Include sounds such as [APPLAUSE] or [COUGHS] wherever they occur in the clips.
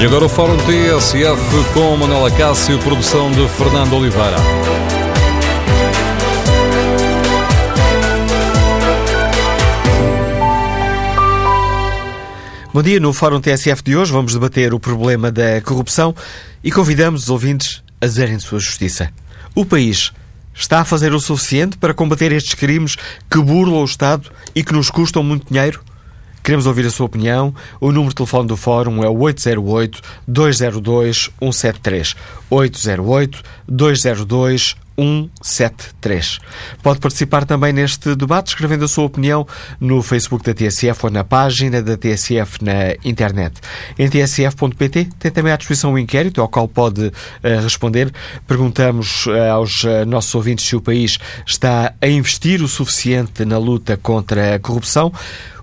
E agora o Fórum TSF com Manuela Cássio, produção de Fernando Oliveira. Bom dia, no Fórum TSF de hoje vamos debater o problema da corrupção e convidamos os ouvintes a zerem sua justiça. O país está a fazer o suficiente para combater estes crimes que burlam o Estado e que nos custam muito dinheiro? Queremos ouvir a sua opinião. O número de telefone do Fórum é o 808-202-173. 808-202-173. 173. Pode participar também neste debate escrevendo a sua opinião no Facebook da TSF ou na página da TSF na internet. Em tsf.pt tem também à disposição um inquérito ao qual pode uh, responder. Perguntamos uh, aos uh, nossos ouvintes se o país está a investir o suficiente na luta contra a corrupção.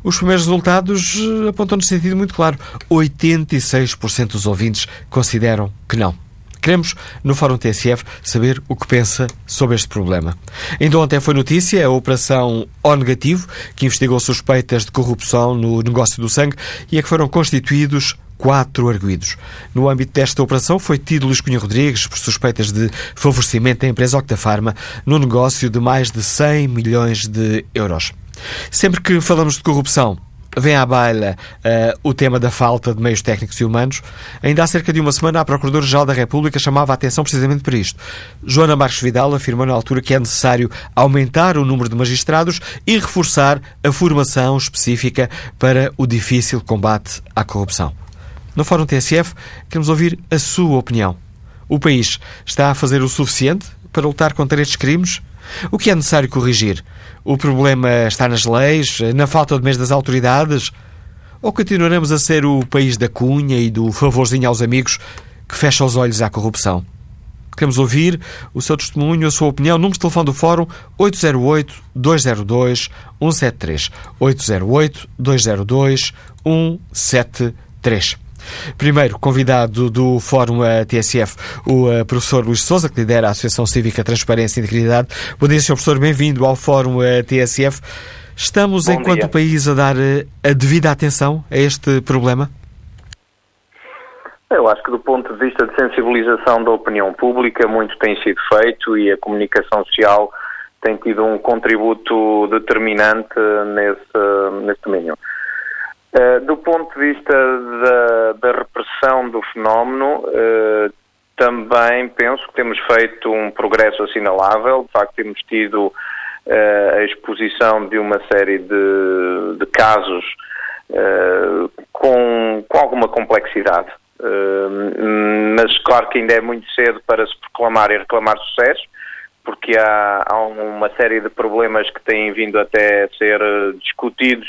Os primeiros resultados apontam no sentido muito claro. 86% dos ouvintes consideram que não. Queremos, no Fórum TSF, saber o que pensa sobre este problema. Ainda ontem foi notícia a Operação O Negativo, que investigou suspeitas de corrupção no negócio do sangue e a que foram constituídos quatro arguídos. No âmbito desta operação foi tido Luís Cunha Rodrigues por suspeitas de favorecimento da empresa Octafarma no negócio de mais de 100 milhões de euros. Sempre que falamos de corrupção, vem à baila uh, o tema da falta de meios técnicos e humanos. Ainda há cerca de uma semana, a Procuradora-Geral da República chamava a atenção precisamente para isto. Joana Marques Vidal afirmou na altura que é necessário aumentar o número de magistrados e reforçar a formação específica para o difícil combate à corrupção. No Fórum TSF, queremos ouvir a sua opinião. O país está a fazer o suficiente para lutar contra estes crimes? O que é necessário corrigir? O problema está nas leis, na falta de meios das autoridades? Ou continuaremos a ser o país da cunha e do favorzinho aos amigos que fecha os olhos à corrupção? Queremos ouvir o seu testemunho, a sua opinião. Número de telefone do Fórum 808-202-173. 808-202-173. Primeiro convidado do Fórum TSF, o eh, professor Luís Souza, que lidera a Associação Cívica Transparência e Integridade. Bom dia, Sr. Professor, bem-vindo ao Fórum eh, TSF. Estamos, Bom enquanto dia. país, a dar eh, a devida atenção a este problema? Eu acho que do ponto de vista de sensibilização da opinião pública, muito tem sido feito e a comunicação social tem tido um contributo determinante nesse, nesse domínio. Uh, do ponto de vista da, da repressão do fenómeno, uh, também penso que temos feito um progresso assinalável. De facto, temos tido uh, a exposição de uma série de, de casos com, com alguma complexidade. mas claro que ainda é muito cedo para se proclamar e reclamar sucesso, porque há, há uma série de problemas que têm vindo até a ser discutidos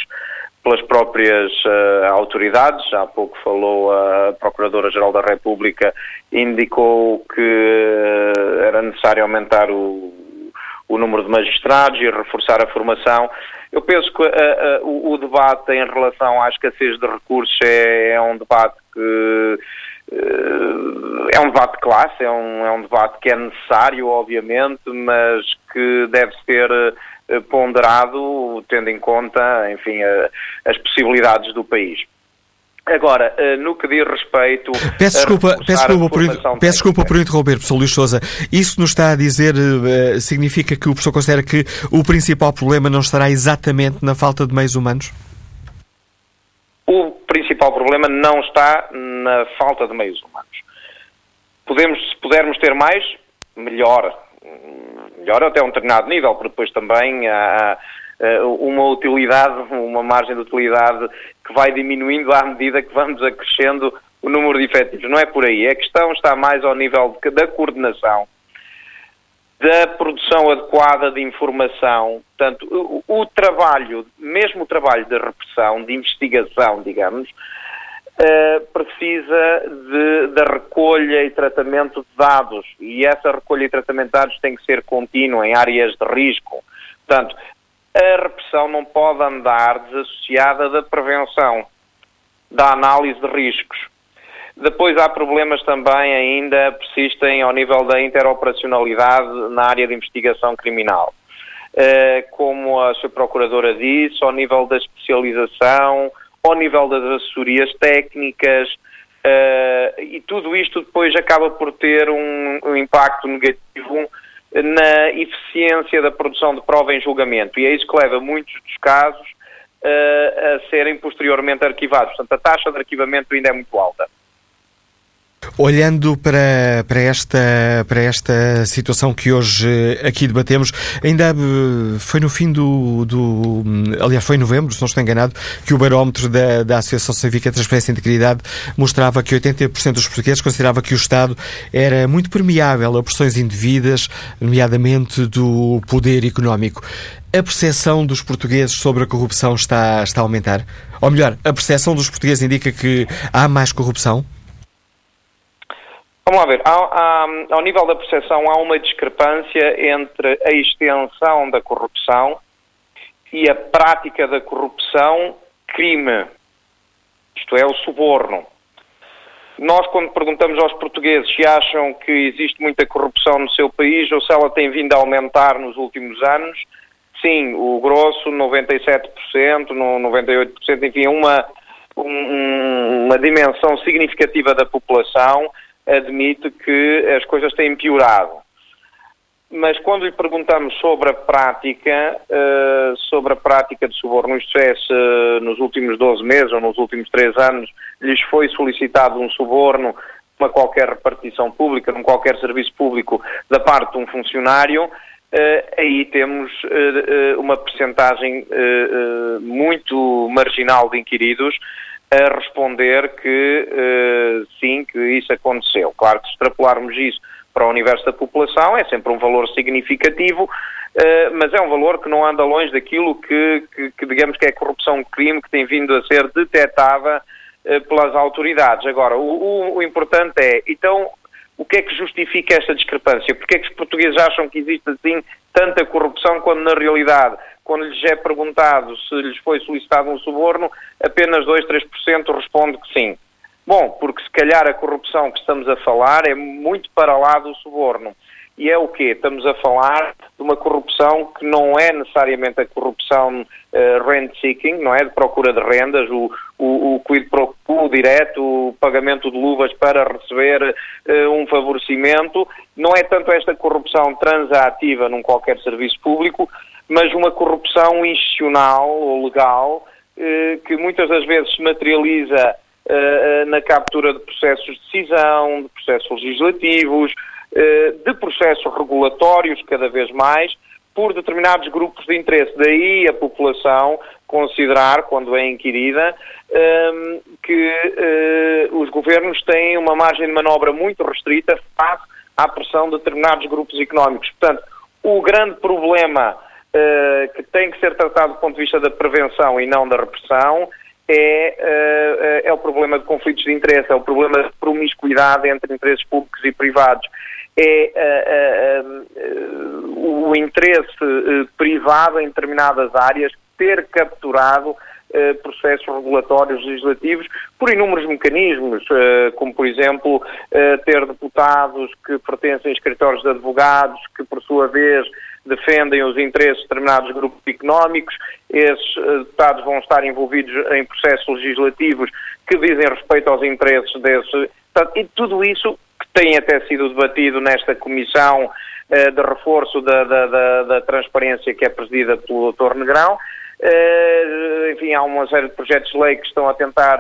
pelas próprias uh, autoridades. Há pouco falou a Procuradora-Geral da República, indicou que uh, era necessário aumentar o, o, número de magistrados e reforçar a formação. Eu penso que uh, o, o, debate em relação à escassez de recursos é, é um debate que é um debate de classe, é um, é um debate que é necessário, obviamente, mas que deve ser eh, ponderado, tendo em conta, enfim, as possibilidades do país. Agora, eh, no que diz respeito. Peço desculpa, peço desculpa, por, peço desculpa por interromper, professor Luís Souza. Isso nos está a dizer, eh, significa que o professor considera que o principal problema não estará exatamente na falta de meios humanos? O principal problema não está na falta de meios humanos. Podemos, se pudermos ter mais, melhor melhor até um determinado nível, porque depois também há uma utilidade, uma margem de utilidade que vai diminuindo à medida que vamos acrescendo o número de efetivos. Não é por aí. A questão está mais ao nível de, da coordenação, da produção adequada de informação. Portanto, o, o trabalho, mesmo o trabalho de repressão, de investigação, digamos, precisa de, da recolha e tratamento de dados e essa recolha e tratamento de dados tem que ser contínua em áreas de risco. Portanto, a repressão não pode andar desassociada da prevenção, da análise de riscos. Depois há problemas também ainda persistem ao nível da interoperacionalidade na área de investigação criminal. como a sua procuradora disse, ao nível da especialização, ao nível das assessorias técnicas, e tudo isto depois acaba por ter um, um impacto negativo na eficiência da produção de prova em julgamento. E é isso que leva muitos dos casos uh, a serem posteriormente arquivados. Portanto, a taxa de arquivamento ainda é muito alta. Olhando para, para, esta, para esta situação que hoje aqui debatemos, ainda eh, foi no fim do, do. Aliás, foi em novembro, se não estou enganado, que o barómetro da, da Associação Científica Transparência e Integridade mostrava que 80% dos portugueses considerava que o Estado era muito permeável a pressões indevidas, nomeadamente do poder económico. A percepção dos portugueses sobre a corrupção está, está a aumentar? Ou melhor, a percepção dos portugueses indica que há mais corrupção? Vamos lá ver, há, há, ao nível da percepção há uma discrepância entre a extensão da corrupção e a prática da corrupção crime, isto é, o suborno. Nós, quando perguntamos aos portugueses se acham que existe muita corrupção no seu país ou se ela tem vindo a aumentar nos últimos anos, sim, o grosso, 97%, 98%, enfim, uma, uma dimensão significativa da população admite que as coisas têm piorado. Mas quando lhe perguntamos sobre a prática, uh, sobre a prática de suborno, isto é, se nos últimos 12 meses ou nos últimos 3 anos lhes foi solicitado um suborno uma qualquer repartição pública, num qualquer serviço público da parte de um funcionário, uh, aí temos uh, uma percentagem muito marginal de inquiridos a responder que uh, sim, que isso aconteceu. Claro que se extrapolarmos isso para o universo da população é sempre um valor significativo, uh, mas é um valor que não anda longe daquilo que, que, que, digamos que é corrupção crime que tem vindo a ser detectada uh, pelas autoridades. Agora, o, o, o, importante é, então, o que é que justifica esta discrepância? Porque é que os portugueses acham que existe assim tanta corrupção quando na realidade quando lhes é perguntado se lhes foi solicitado um suborno, apenas 2, 3% responde que sim. Bom, porque se calhar a corrupção que estamos a falar é muito para lá do suborno. E é o quê? Estamos a falar de uma corrupção que não é necessariamente a corrupção uh, rent-seeking, não é? De procura de rendas, o, o, o quid pro quo direto, o pagamento de luvas para receber uh, um favorecimento. Não é tanto esta corrupção transativa num qualquer serviço público, mas uma corrupção institucional ou legal eh, que muitas das vezes se materializa eh, na captura de processos de decisão, de processos legislativos, eh, de processos regulatórios cada vez mais, por determinados grupos de interesse. Daí a população considerar, quando é inquirida, que os governos têm uma margem de manobra muito restrita face à pressão de determinados grupos económicos. Portanto, o grande problema que tem que ser tratado do ponto de vista da prevenção e não da repressão é, uh, é o problema de conflitos de interesse, é o problema de promiscuidade entre interesses públicos e privados. É uh, o interesse privado em determinadas áreas ter capturado processos regulatórios legislativos por inúmeros mecanismos, como por exemplo ter deputados que pertencem a escritórios de advogados que por sua vez defendem os interesses de determinados grupos económicos, esses eh, deputados vão estar envolvidos em processos legislativos que dizem respeito aos interesses desses. E tudo isso que tem até sido debatido nesta comissão eh, de reforço da, da, da, da, transparência que é presidida pelo Dr. Negrão. Eh, enfim, há uma série de projetos de lei que estão a tentar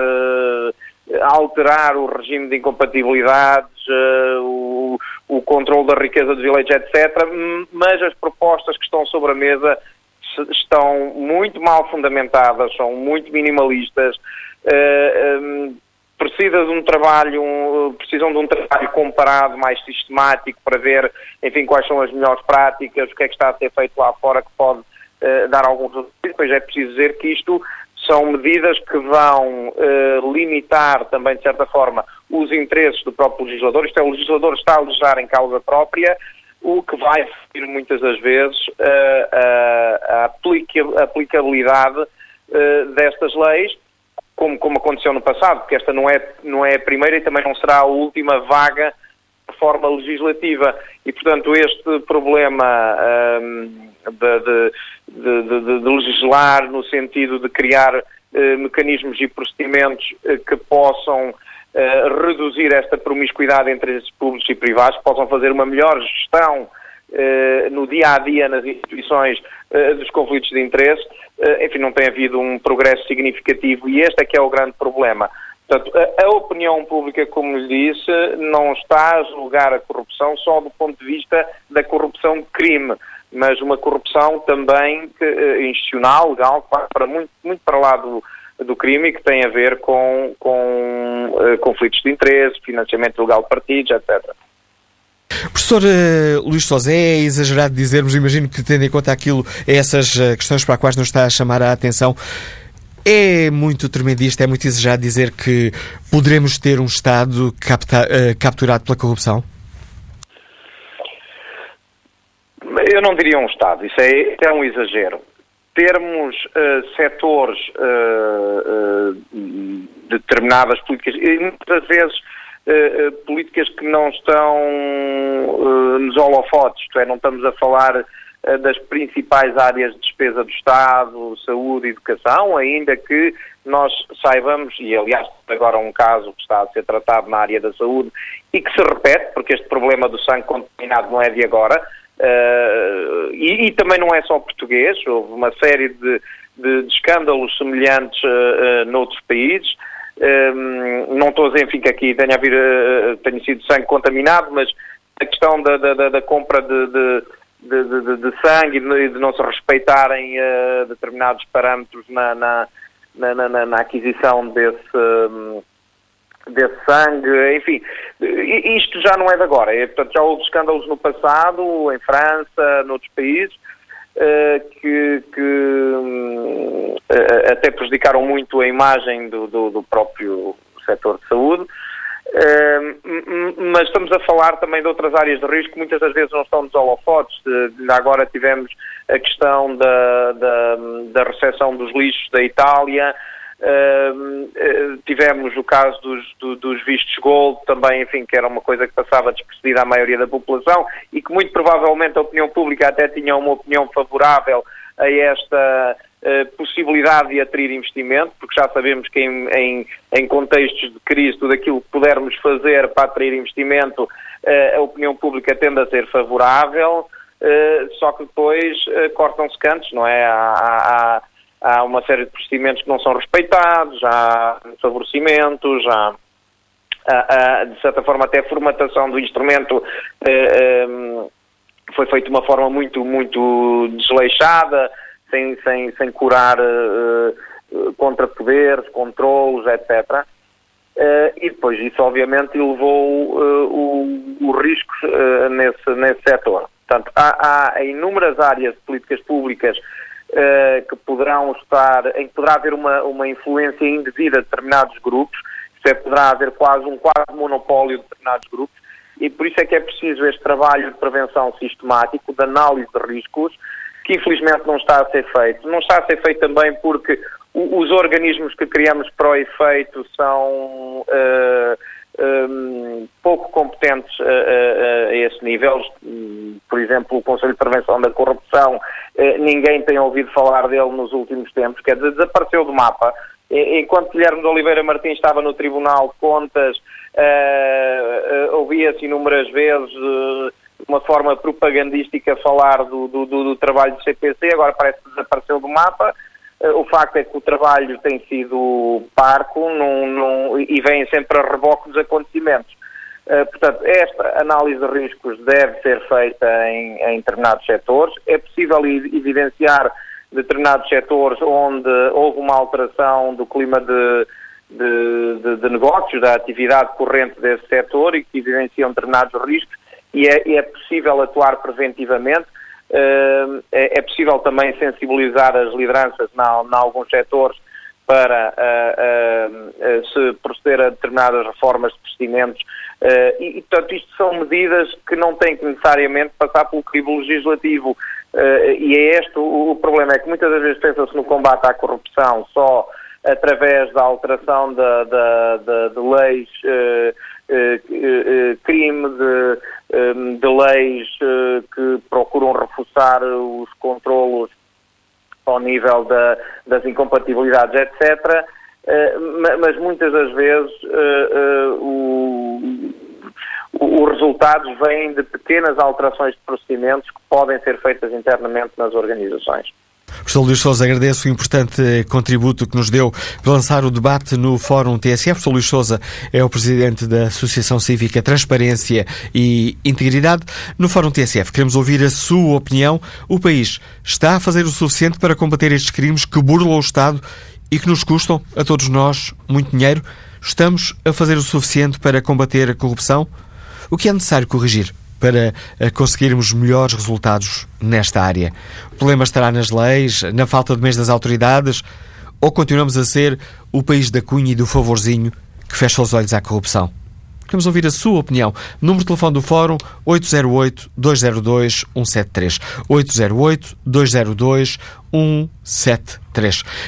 alterar o regime de incompatibilidades, o, o controle da riqueza dos eleitos, etc. Mas as propostas que estão sobre a mesa estão muito mal fundamentadas, são muito minimalistas, uh, um, precisa de um trabalho, um, precisam de um trabalho comparado mais sistemático para ver, enfim, quais são as melhores práticas, o que é que está a ser feito lá fora que pode uh, dar alguns resultados. Depois é preciso dizer que isto são medidas que vão uh, limitar também, de certa forma, os interesses do próprio legislador. Isto é, o legislador está a legislar em causa própria, o que vai afetar muitas das vezes uh, a, aplicabilidade uh, destas leis, como, como aconteceu no passado, porque esta não é, não é a primeira e também não será a última vaga reforma legislativa e, portanto, este problema um, de, de, de, de, legislar no sentido de criar uh, mecanismos e procedimentos uh, que possam uh, reduzir esta promiscuidade entre públicos e privados, possam fazer uma melhor gestão no dia a dia nas instituições dos conflitos de interesse, enfim, não tem havido um progresso significativo e este é que é o grande problema. Portanto, a, a, opinião pública, como lhe disse, não está a julgar a corrupção só do ponto de vista da corrupção de crime, mas uma corrupção também que, eh, institucional, legal, que vai para muito, muito para lá do, do crime que tem a ver com, com uh, conflitos de interesse, financiamento ilegal de partidos, etc. Professor uh, Luís Sozé, é exagerado dizermos, imagino que tendo em conta aquilo, essas questões para as quais nos está a chamar a atenção, é muito tremendista, é muito exagerado dizer que poderemos ter um Estado capta, uh, capturado pela corrupção? Eu não diria um Estado, isso é, é um exagero. Termos uh, setores, uh, uh, determinadas políticas, e muitas vezes políticas que não estão nos holofotes, isto é, não estamos a falar das principais áreas de despesa do Estado, saúde educação, ainda que nós saibamos, e aliás agora um caso que está a ser tratado na área da saúde e que se repete, porque este problema do sangue contaminado não é de agora, uh, e, e, também não é só português, houve uma série de, de, de escândalos semelhantes uh, uh, noutros países, não estou a dizer, enfim, que aqui tenha, havido, tenha sido sangue contaminado, mas a questão da, da, da compra de, de de, de, de sangue e de, não se respeitarem uh, determinados parâmetros na, na, na, na aquisição desse, um, desse sangue, enfim, isto já não é de agora. É, portanto, já houve escândalos no passado, em França, noutros países, uh, que, que um, até prejudicaram muito a imagem do, do, do próprio setor de saúde mas estamos a falar também de outras áreas de risco que muitas das vezes não estão nos holofotes. agora tivemos a questão da, da, da recepção dos lixos da Itália, uh, tivemos o caso dos, do, dos vistos gold, também, enfim, que era uma coisa que passava despercebida à maioria da população e que muito provavelmente a opinião pública até tinha uma opinião favorável a esta possibilidade de atrair investimento, porque já sabemos que em, em, em, contextos de crise, tudo aquilo que pudermos fazer para atrair investimento, uh, a opinião pública tende a ser favorável, uh, só que depois cortam-se cantos, não é? Há, há, há, uma série de procedimentos que não são respeitados, há favorecimentos, há, há, de certa forma até a formatação do instrumento um, foi feita de uma forma muito, muito desleixada, sem, sem, sem curar uh, contra poderes, controlos, etc. Uh, e depois isso obviamente elevou uh, os riscos uh, nesse, nesse setor. Portanto, há, há inúmeras áreas de políticas públicas que poderão estar, em que poderá haver uma, uma influência indevida de determinados grupos, isto é, poderá haver quase um quase monopólio de determinados grupos, e por isso é que é preciso este trabalho de prevenção sistemático, de análise de riscos, que infelizmente não está a ser feito. Não está a ser feito também porque os organismos que criamos para o efeito são uh, eh, um, eh, pouco competentes a, a, a, esse nível. Por exemplo, o Conselho de Prevenção da Corrupção, uh, ninguém tem ouvido falar dele nos últimos tempos, quer dizer, desapareceu do mapa. Enquanto Guilherme de Oliveira Martins estava no Tribunal de Contas, uh, ouvia-se inúmeras vezes uma forma propagandística falar do, do, do, trabalho do CPC, agora parece que desapareceu do mapa. Eh, o facto é que o trabalho tem sido parco num, num, e vem sempre a reboque dos acontecimentos. Uh, portanto, esta análise de riscos deve ser feita em, em determinados setores. É possível evidenciar determinados setores onde houve uma alteração do clima de, de, de, de negócios, da atividade corrente desse setor e que evidenciam determinados riscos e é, é possível atuar preventivamente. Uh, é, é, possível também sensibilizar as lideranças em alguns setores para uh, uh, se proceder a determinadas reformas de procedimentos e, e, portanto, isto são medidas que não têm que necessariamente passar pelo crivo legislativo e é este o, o, problema, é que muitas das vezes pensa-se no combate à corrupção só através da alteração de, de, de, de leis crime, de, de leis que procuram reforçar os controlos ao nível da, das incompatibilidades, etc. mas muitas das vezes o, os resultados vêm de pequenas alterações de procedimentos que podem ser feitas internamente nas organizações. Professor Luís Souza, agradeço o importante contributo que nos deu para lançar o debate no Fórum TSF. Professor Luís Souza é o presidente da Associação Cívica Transparência e Integridade. No Fórum TSF, queremos ouvir a sua opinião. O país está a fazer o suficiente para combater estes crimes que burlam o Estado e que nos custam, a todos nós, muito dinheiro? Estamos a fazer o suficiente para combater a corrupção? O que é necessário corrigir para eh, conseguirmos melhores resultados nesta área? O problema estará nas leis, na falta de meios das autoridades? Ou continuamos a ser o país da cunha e do favorzinho que fecha os olhos à corrupção? Queremos ouvir a sua opinião. Número de telefone do Fórum 808-202-173. 808-202-173.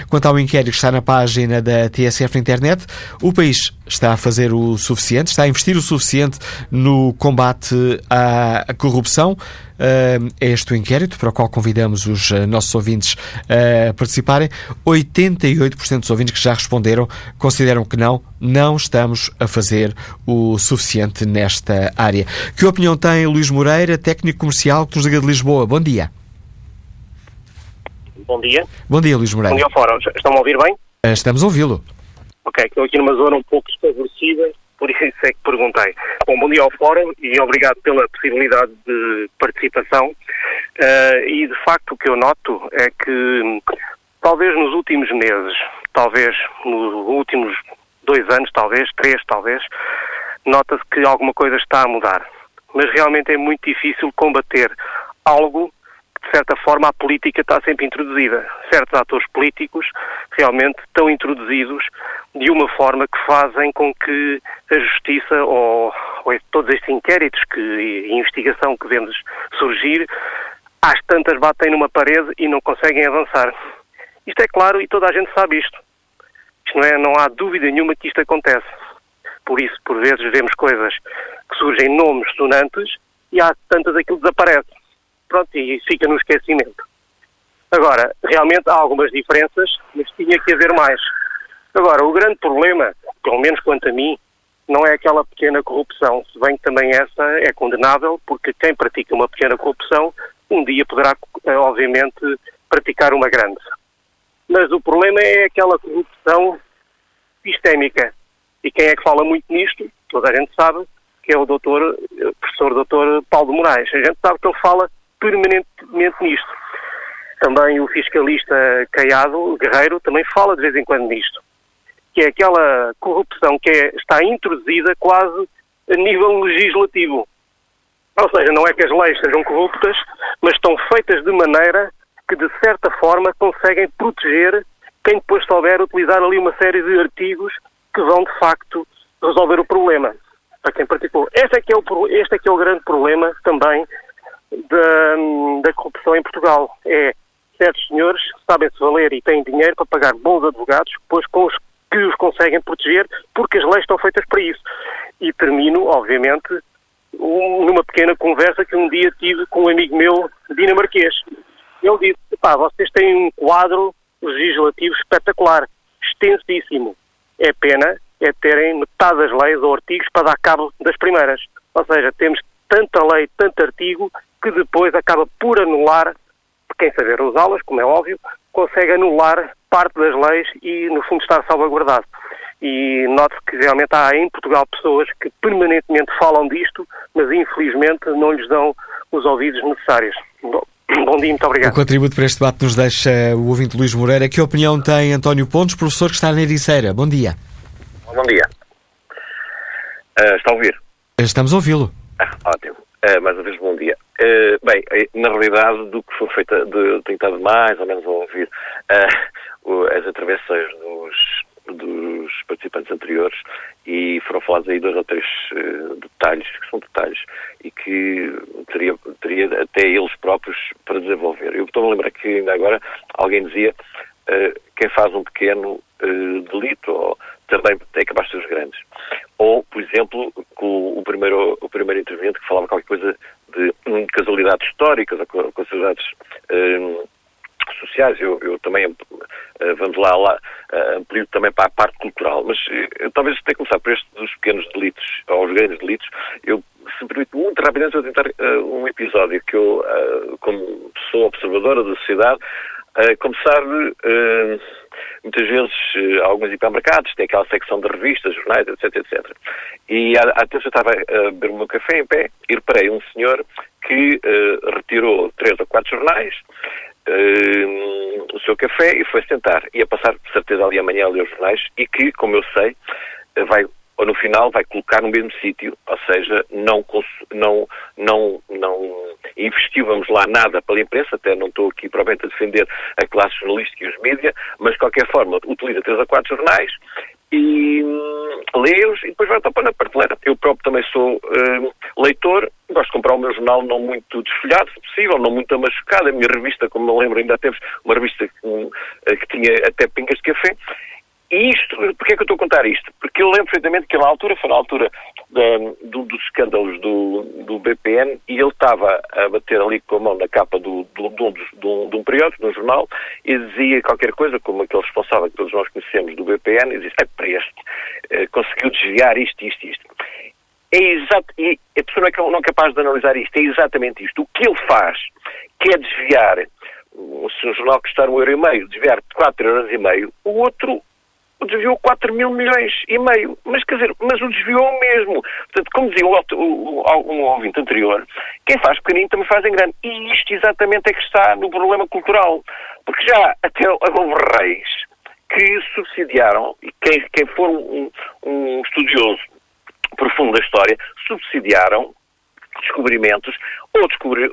Quanto ao inquérito que está na página da TSF na internet, o país está a fazer o suficiente, está a investir o suficiente no combate à corrupção. É este o inquérito para o qual convidamos os eh, nossos ouvintes a participarem. 88% dos ouvintes que já responderam consideram que não, não estamos a fazer o suficiente nesta área. Que opinião tem Luís Moreira, técnico comercial que nos liga de Lisboa? Bom dia. Bom dia. Bom dia, Luís Moreira. Bom dia, Fórum. Estão a ouvir bem? Eh, estamos a ouvi-lo. Ok, estou aqui numa zona um pouco desfavorecida por isso é que perguntei. Bom, bom dia ao Fórum e obrigado pela possibilidade de participação. Uh, e, de facto, o que eu noto é que, talvez nos últimos meses, talvez nos últimos dois anos, talvez, três, talvez, nota-se que alguma coisa está a mudar. Mas realmente é muito difícil combater algo de certa forma, a política está sempre introduzida. Certos atores políticos realmente estão introduzidos de uma forma que fazem com que a justiça ou, ou todos estes inquéritos que, e investigação que vemos surgir, às tantas batem numa parede e não conseguem avançar. Isto é claro e toda a gente sabe isto. Isto não, é, não há dúvida nenhuma que isto acontece. Por isso, por vezes, vemos coisas que surgem nomes sonantes e há tantas aquilo desaparece pronto, e fica no esquecimento. Agora, realmente há algumas diferenças, mas tinha que haver mais. Agora, o grande problema, pelo menos quanto a mim, não é aquela pequena corrupção, se bem que também essa é condenável, porque quem pratica uma pequena corrupção um dia poderá, eh, obviamente, praticar uma grande. Mas o problema é aquela corrupção sistémica. E quem é que fala muito nisto, toda a gente sabe, que é o doutor, o eh, professor doutor Paulo Moraes. A gente sabe que ele fala permanentemente nisto. Também o fiscalista Caiado Guerreiro também fala de vez em quando nisto, que é aquela corrupção que é, está introduzida quase a nível legislativo. Ou seja, não é que as leis sejam corruptas, mas estão feitas de maneira que, de certa forma, conseguem proteger quem depois souber utilizar ali uma série de artigos que vão, de facto, resolver o problema. Para quem participou. Este é que é o, este é que é o grande problema também da, da corrupção em Portugal. É certos senhores sabem-se valer e têm dinheiro para pagar bons advogados, pois com os que os conseguem proteger, porque as leis estão feitas para isso. E termino, obviamente, um, numa pequena conversa que um dia tive com um amigo meu dinamarquês. Ele disse, pá, vocês têm um quadro legislativo espetacular, extensíssimo. É pena é terem metade das leis ou artigos para dar cabo das primeiras. Ou seja, temos tanta lei, tanto artigo, que depois acaba por anular, quem saber usá-las, como é óbvio, consegue anular parte das leis e, no fundo, estar salvaguardado. E note-se que realmente há em Portugal pessoas que permanentemente falam disto, mas infelizmente não lhes dão os ouvidos necessários. Bom, [COUGHS] bom dia, muito obrigado. O contributo para este debate nos deixa o ouvinte Luís Moreira. Que opinião tem António Pontes, professor que está na Ericeira? Bom dia. Bom dia. Uh, está a ouvir? Estamos a ouvi-lo. Ah, ótimo. Uh, mais uma vez, bom dia. Uh, bem, eh, na realidade, do que foi feito, de, tenho estado mais ou menos a ouvir uh, as intervenções dos, dos participantes anteriores e foram falados aí dois ou três detalhes, que são detalhes, e que teria, teria até eles próprios para desenvolver. Eu estou a lembrar que ainda agora alguém dizia quem faz um pequeno delito ou também é capaz de ser os grandes. Ou, por exemplo, com o primeiro, o primeiro intervento que falava qualquer coisa de um, casualidades históricas ou casualidades um, sociais. Eu, eu também, uh, vamos lá, lá uh, amplio também para a parte cultural. Mas uh, talvez tenha que começar por este dos pequenos delitos, ou os grandes delitos. Eu, se me permite, muito rapidamente, vou tentar um episódio que eu, como pessoa observadora da sociedade, começar muitas vezes alguns hipermercados têm aquela secção de revistas, jornais, etc, etc. E há tempos eu estava a beber o meu café em pé e reparei um senhor que uh, retirou três ou quatro jornais, uh, o seu café e foi sentar. Ia passar, de certeza, ali amanhã a ler os jornais e que, como eu sei, vai ou no final vai colocar no mesmo sítio, ou seja, não, não, não, não investiu, vamos lá, nada pela imprensa, até não estou aqui provavelmente a defender a classe jornalística e os mídias, mas de qualquer forma utiliza três ou quatro jornais e hum, lê-os e depois vai tapar na prateleira. Eu próprio também sou hum, leitor, gosto de comprar o meu jornal não muito desfolhado, se possível, não muito amachucado. A minha revista, como me lembro, ainda temos uma revista que, hum, que tinha até pingas de café. E isto, porquê é que eu estou a contar isto? Porque eu lembro perfeitamente que na altura, foi na altura do, dos escândalos do, do BPN e ele estava a bater ali com a mão na capa do, do, do, do, de um periódico, de um jornal, e dizia qualquer coisa, como aquele responsável que todos nós conhecemos do BPN, e dizia, é para este, eh, conseguiu desviar isto, isto, isto. É exato, e a pessoa não é, não é capaz de analisar isto, é exatamente isto. O que ele faz, que é desviar, se um jornal custar um euro e meio, desviar quatro euros e meio, o outro desviou 4 mil milhões e meio. Mas, quer dizer, mas o desviou mesmo. Portanto, como dizia o, um ouvinte anterior, quem faz pequenino também faz em grande. E isto exatamente é que está no problema cultural. Porque já até houve reis que subsidiaram, e quem, quem for um, um estudioso profundo da história, subsidiaram descobrimentos ou descobrir,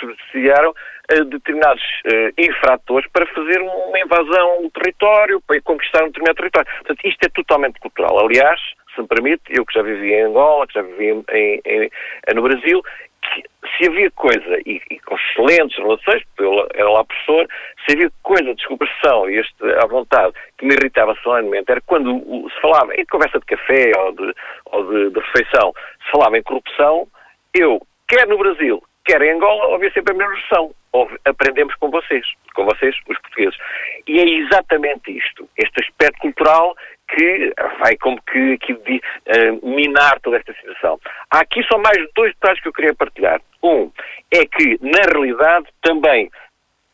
subsidiaram determinados uh, infratores para fazer uma invasão do território, para conquistar um determinado território. Portanto, isto é totalmente cultural. Aliás, se me permite, eu que já vivi em Angola, que já vivi em, em, em no Brasil, que se havia coisa, e, e, com excelentes relações, porque eu era lá professor, se havia coisa de descoberção e este, à vontade que me irritava solenemente, era quando se falava em conversa de café ou de, ou de, de refeição, se falava em corrupção, eu, quer no Brasil, quer em Angola, ouvia sempre a mesma versão. Aprendemos com vocês, com vocês, os portugueses. E é exatamente isto, este aspecto cultural que vai como que aqui uh, minar toda esta situação. Há aqui só mais dois detalhes que eu queria partilhar. Um é que, na realidade, também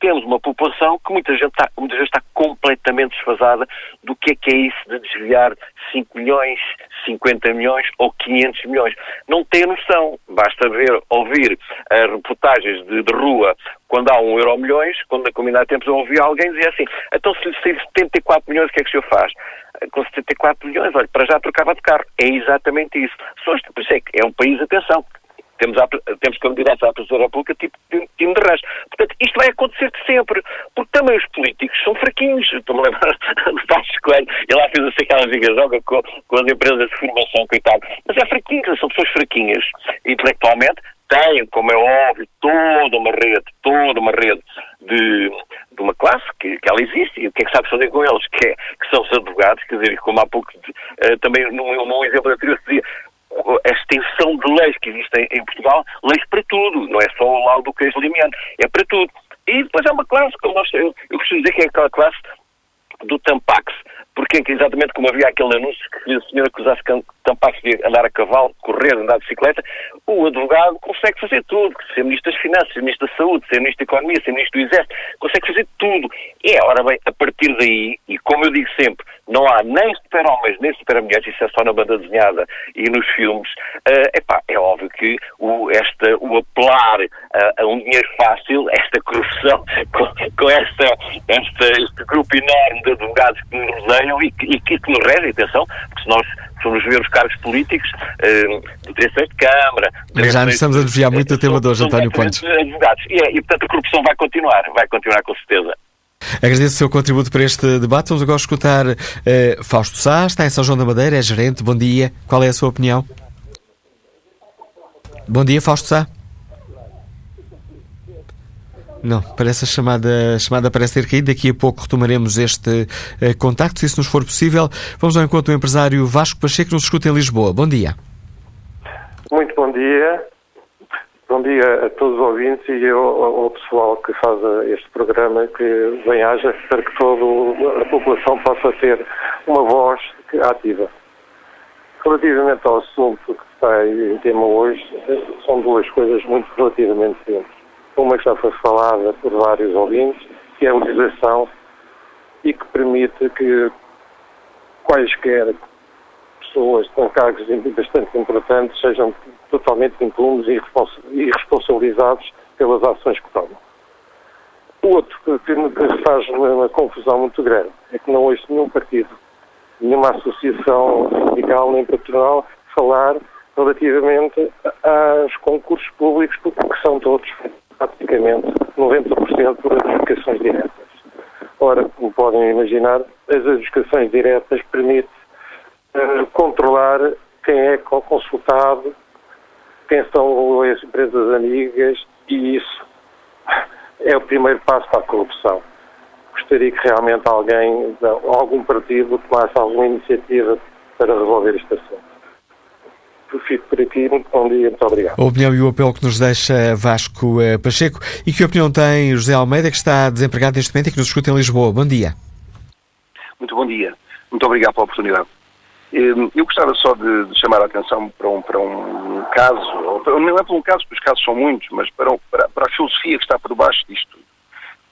temos uma população que muitas vezes, está, muitas vezes está completamente desfasada do que é que é isso de desviar 5 milhões, 50 milhões ou 500 milhões. Não tem noção. Basta ver, ouvir uh, reportagens de, de, rua quando há um euro milhões, quando na comunidade tempos eu ouvi alguém dizer assim, então se lhe sair 74 milhões, o que é que o senhor faz? Eh, com 74 milhões, olha, para já trocava de carro. É exatamente isso. Por isso é que é um país, atenção, temos, temos candidatos à presidência da República tipo time de rãs. Portanto, isto vai acontecer sempre, porque também os políticos são fraquinhos. Estou-me a lembrar [LAUGHS] do Passos Coelho, ele lá fez assim aquela giga-joga com, com as empresas de formação, coitado. Mas é fraquinho, são pessoas fraquinhas intelectualmente, têm, como é óbvio, toda uma rede, toda uma rede de, de uma classe que, que ela existe e o que é que sabe fazer com eles, que, é, que são os advogados, quer dizer, como há pouco, uh, também num, num exemplo anterior se dizia, a extensão de leis que existem em Portugal, leis para tudo, não é só o laudo do queijo limiano, é para tudo. E depois é uma classe, como nós, eu, eu costumo dizer que é aquela classe do Tampax, porque exatamente como havia aquele anúncio que a senhora que usasse Tampax de andar a cavalo, correr, andar de bicicleta, o advogado consegue fazer tudo, ser Ministro das Finanças, ser Ministro da Saúde, ser Ministro da Economia, ser Ministro do Exército, consegue fazer tudo. E, ora bem, a partir daí, e como eu digo sempre, não há nem super-homens nem super-mulheres, isso é só na banda desenhada e nos filmes, uh, epá, é óbvio que o, esta, o apelar a, a um dinheiro fácil, esta corrupção, [LAUGHS] com, com esta, esta, este grupo enorme de advogados que nos rodeiam e que, e que nos regem, atenção, porque se nós ver os cargos políticos, uh, direções de Câmara... Mas já nos estamos a desviar muito do tema de hoje, António Pontes. Advogados. E, é, e, portanto, a corrupção vai continuar, vai continuar com certeza. Agradeço o seu contributo para este debate. Vamos agora escutar uh, Fausto Sá, está em São João da Madeira, é gerente. Bom dia. Qual é a sua opinião? Bom dia, Fausto Sá. Não, parece a chamada, a chamada parece ter caído. Daqui a pouco retomaremos este uh, contacto, se isso nos for possível. Vamos ao encontro do empresário Vasco Pacheco, que nos escuta em Lisboa. Bom dia. Muito bom dia. Bom dia a todos os ouvintes e ao, ao pessoal que faz este programa, que bem-haja. Espero que toda a população possa ter uma voz ativa. Relativamente ao assunto que está em tema hoje, são duas coisas muito relativamente simples. Uma que já foi falada por vários ouvintes, que é a legislação e que permite que quaisquer pessoas com cargos bastante importantes sejam totalmente impunes e responsabilizados pelas ações que tomam. O outro que me faz uma confusão muito grande é que não ouço nenhum partido, nenhuma associação sindical nem patronal falar relativamente aos concursos públicos, porque são todos praticamente 90% por adjudicações diretas. Ora, como podem imaginar, as adjudicações diretas permitem uh, controlar quem é consultado, quem são as empresas amigas e isso é o primeiro passo para a corrupção. Gostaria que realmente alguém, algum partido, tomasse alguma iniciativa para resolver este assunto fico por aqui. Muito bom dia, muito obrigado. A opinião e o apelo que nos deixa Vasco eh, Pacheco. E que opinião tem José Almeida, que está desempregado neste momento e que nos escuta em Lisboa? Bom dia. Muito bom dia. Muito obrigado pela oportunidade. Ehm, eu gostava só de, chamar a atenção para um, para um caso, não é para um caso, porque os casos são muitos, mas para, para, para a filosofia que está por baixo disto.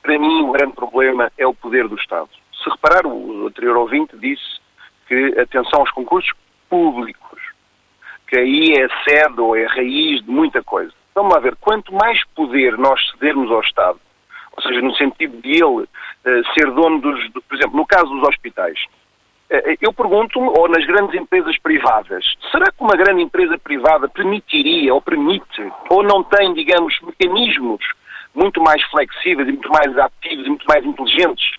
Para mim, o grande problema é o poder do Estado. Se reparar, o anterior ouvinte disse que atenção aos concursos públicos que aí é sede ou é raiz de muita coisa. Vamos lá ver, quanto mais poder nós cedermos ao Estado, ou seja, no sentido de ele uh, ser dono dos, do, por exemplo, no caso dos hospitais, uh, eu pergunto-me, ou nas grandes empresas privadas, será que uma grande empresa privada permitiria, ou permite, ou não tem, digamos, mecanismos muito mais flexíveis e muito mais ativos e muito mais inteligentes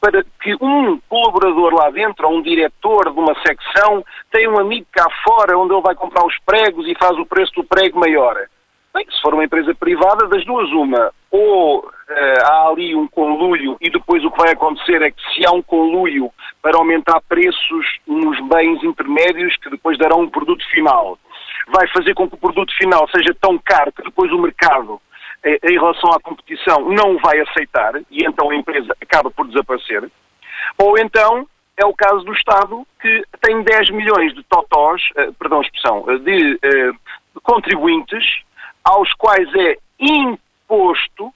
para que um colaborador lá dentro, ou um diretor de uma secção, tenha um amigo cá fora onde ele vai comprar os pregos e faz o preço do prego maior. Bem, se for uma empresa privada, das duas uma, ou uh, há ali um conluio e depois o que vai acontecer é que se há um conluio para aumentar preços nos bens intermédios que depois darão um produto final, vai fazer com que o produto final seja tão caro que depois o mercado em relação à competição não vai aceitar e então a empresa acaba por desaparecer. Ou então é o caso do Estado que tem 10 milhões de totós, eh, perdão a expressão, eh, de, eh, de contribuintes aos quais é imposto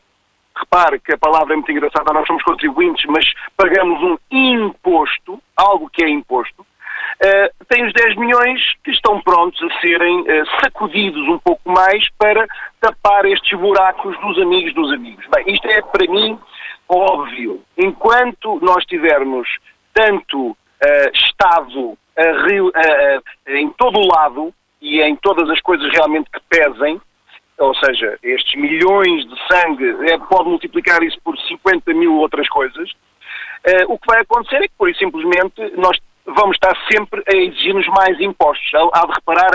repare que a palavra é muito engraçada, nós somos contribuintes, mas pagamos um imposto, algo que é imposto, uh, tem os 10 milhões que estão prontos a serem uh, sacudidos um pouco mais para tapar estes buracos dos amigos dos amigos. Bem, isto é para mim óbvio. Enquanto nós tivermos tanto uh, Estado em todo o lado e em todas as coisas realmente que pesem, ou seja, estes milhões de sangue, é, pode multiplicar isso por 50 mil outras coisas, uh, o que vai acontecer é que, por simplesmente, nós vamos estar sempre a exigir-nos mais impostos. Há de reparar,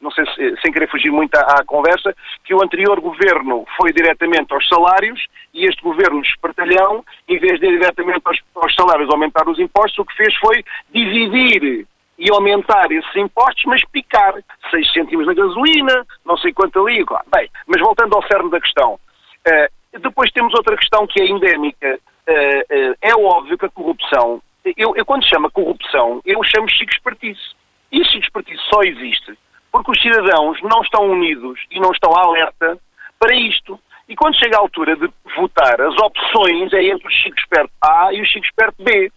não sei se, sem querer fugir muito à, à, conversa, que o anterior governo foi diretamente aos salários e este governo espertalhão, em vez de ir diretamente aos, aos salários aumentar os impostos, o que fez foi dividir e aumentar esses impostos, mas picar 6 cêntimos na gasolina, não sei quanto ali. Bem, mas voltando ao cerne da questão, uh, depois temos outra questão que é endémica. Uh, uh, é óbvio que a corrupção, eu, eu quando chamo a corrupção, eu chamo Chico Espertice. E o Chico Espertice só existe porque os cidadãos não estão unidos e não estão alerta para isto. E quando chega a altura de votar, as opções é entre o Chico Esperto A e o Chico Esperto B.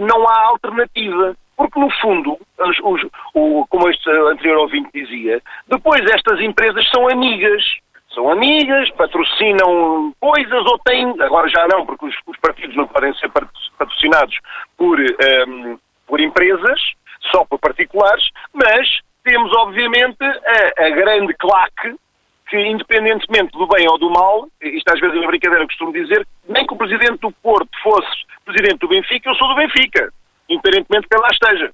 não há alternativa. Porque, no fundo, os, os, o, como este anterior ouvinte dizia, depois estas empresas são amigas. São amigas, patrocinam coisas ou têm. Agora já não, porque os, os partidos não podem ser patrocinados por, um, ehm, por empresas, só por particulares, mas temos, obviamente, a, a grande claque que, independentemente do bem ou do mal, isto às vezes é uma brincadeira, costumo dizer, nem que o presidente do Porto fosse presidente do Benfica, eu sou do Benfica independentemente de quem lá esteja.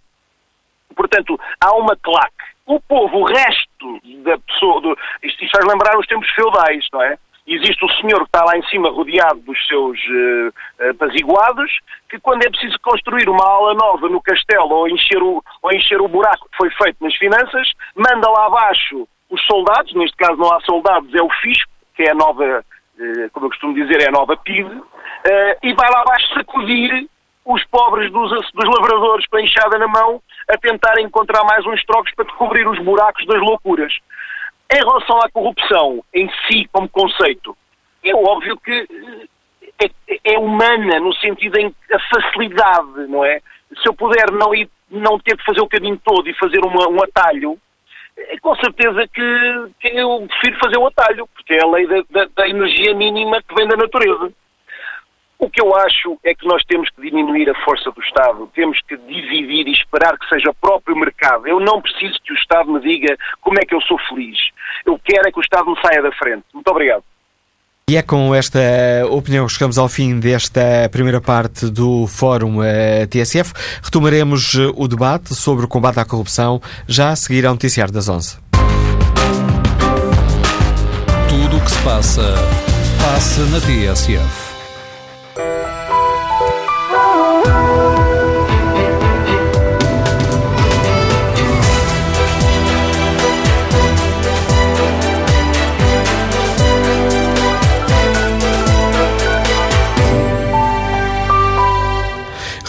Portanto, há uma claque. O povo, o resto da pessoa. Do, isto, isto faz lembrar os tempos feudais, não é? existe o senhor que está lá em cima rodeado dos seus uh, apaziguados, que quando é preciso construir uma ala nova no castelo ou encher, o, ou encher o buraco que foi feito nas finanças, manda lá abaixo os soldados, neste caso não há soldados, é o fisco, que é a nova, uh, como eu costumo dizer, é a nova PIDE, uh, e vai lá abaixo sacudir os pobres dos, dos lavradores com a enxada na mão a tentar encontrar mais uns trocos para cobrir os buracos das loucuras. Em relação à corrupção em si, como conceito, é óbvio que eh, é, é humana no sentido em a facilidade, não é? Se eu puder não, ir, não ter que fazer o caminho todo e fazer uma, um atalho, é com certeza que, que, eu prefiro fazer o atalho, porque é a lei da, da, da energia mínima que vem da natureza. O que eu acho é que nós temos que diminuir a força do Estado, temos que dividir e esperar que seja o próprio mercado. Eu não preciso que o Estado me diga como é que eu sou feliz. Eu quero é que o Estado me saia da frente. Muito obrigado. E é com esta opinião que chegamos ao fim desta primeira parte do Fórum eh, TSF. Retomaremos eh, o debate sobre o combate à corrupção já a seguir ao Noticiário das 11. Tudo o que se passa, passa na TSF.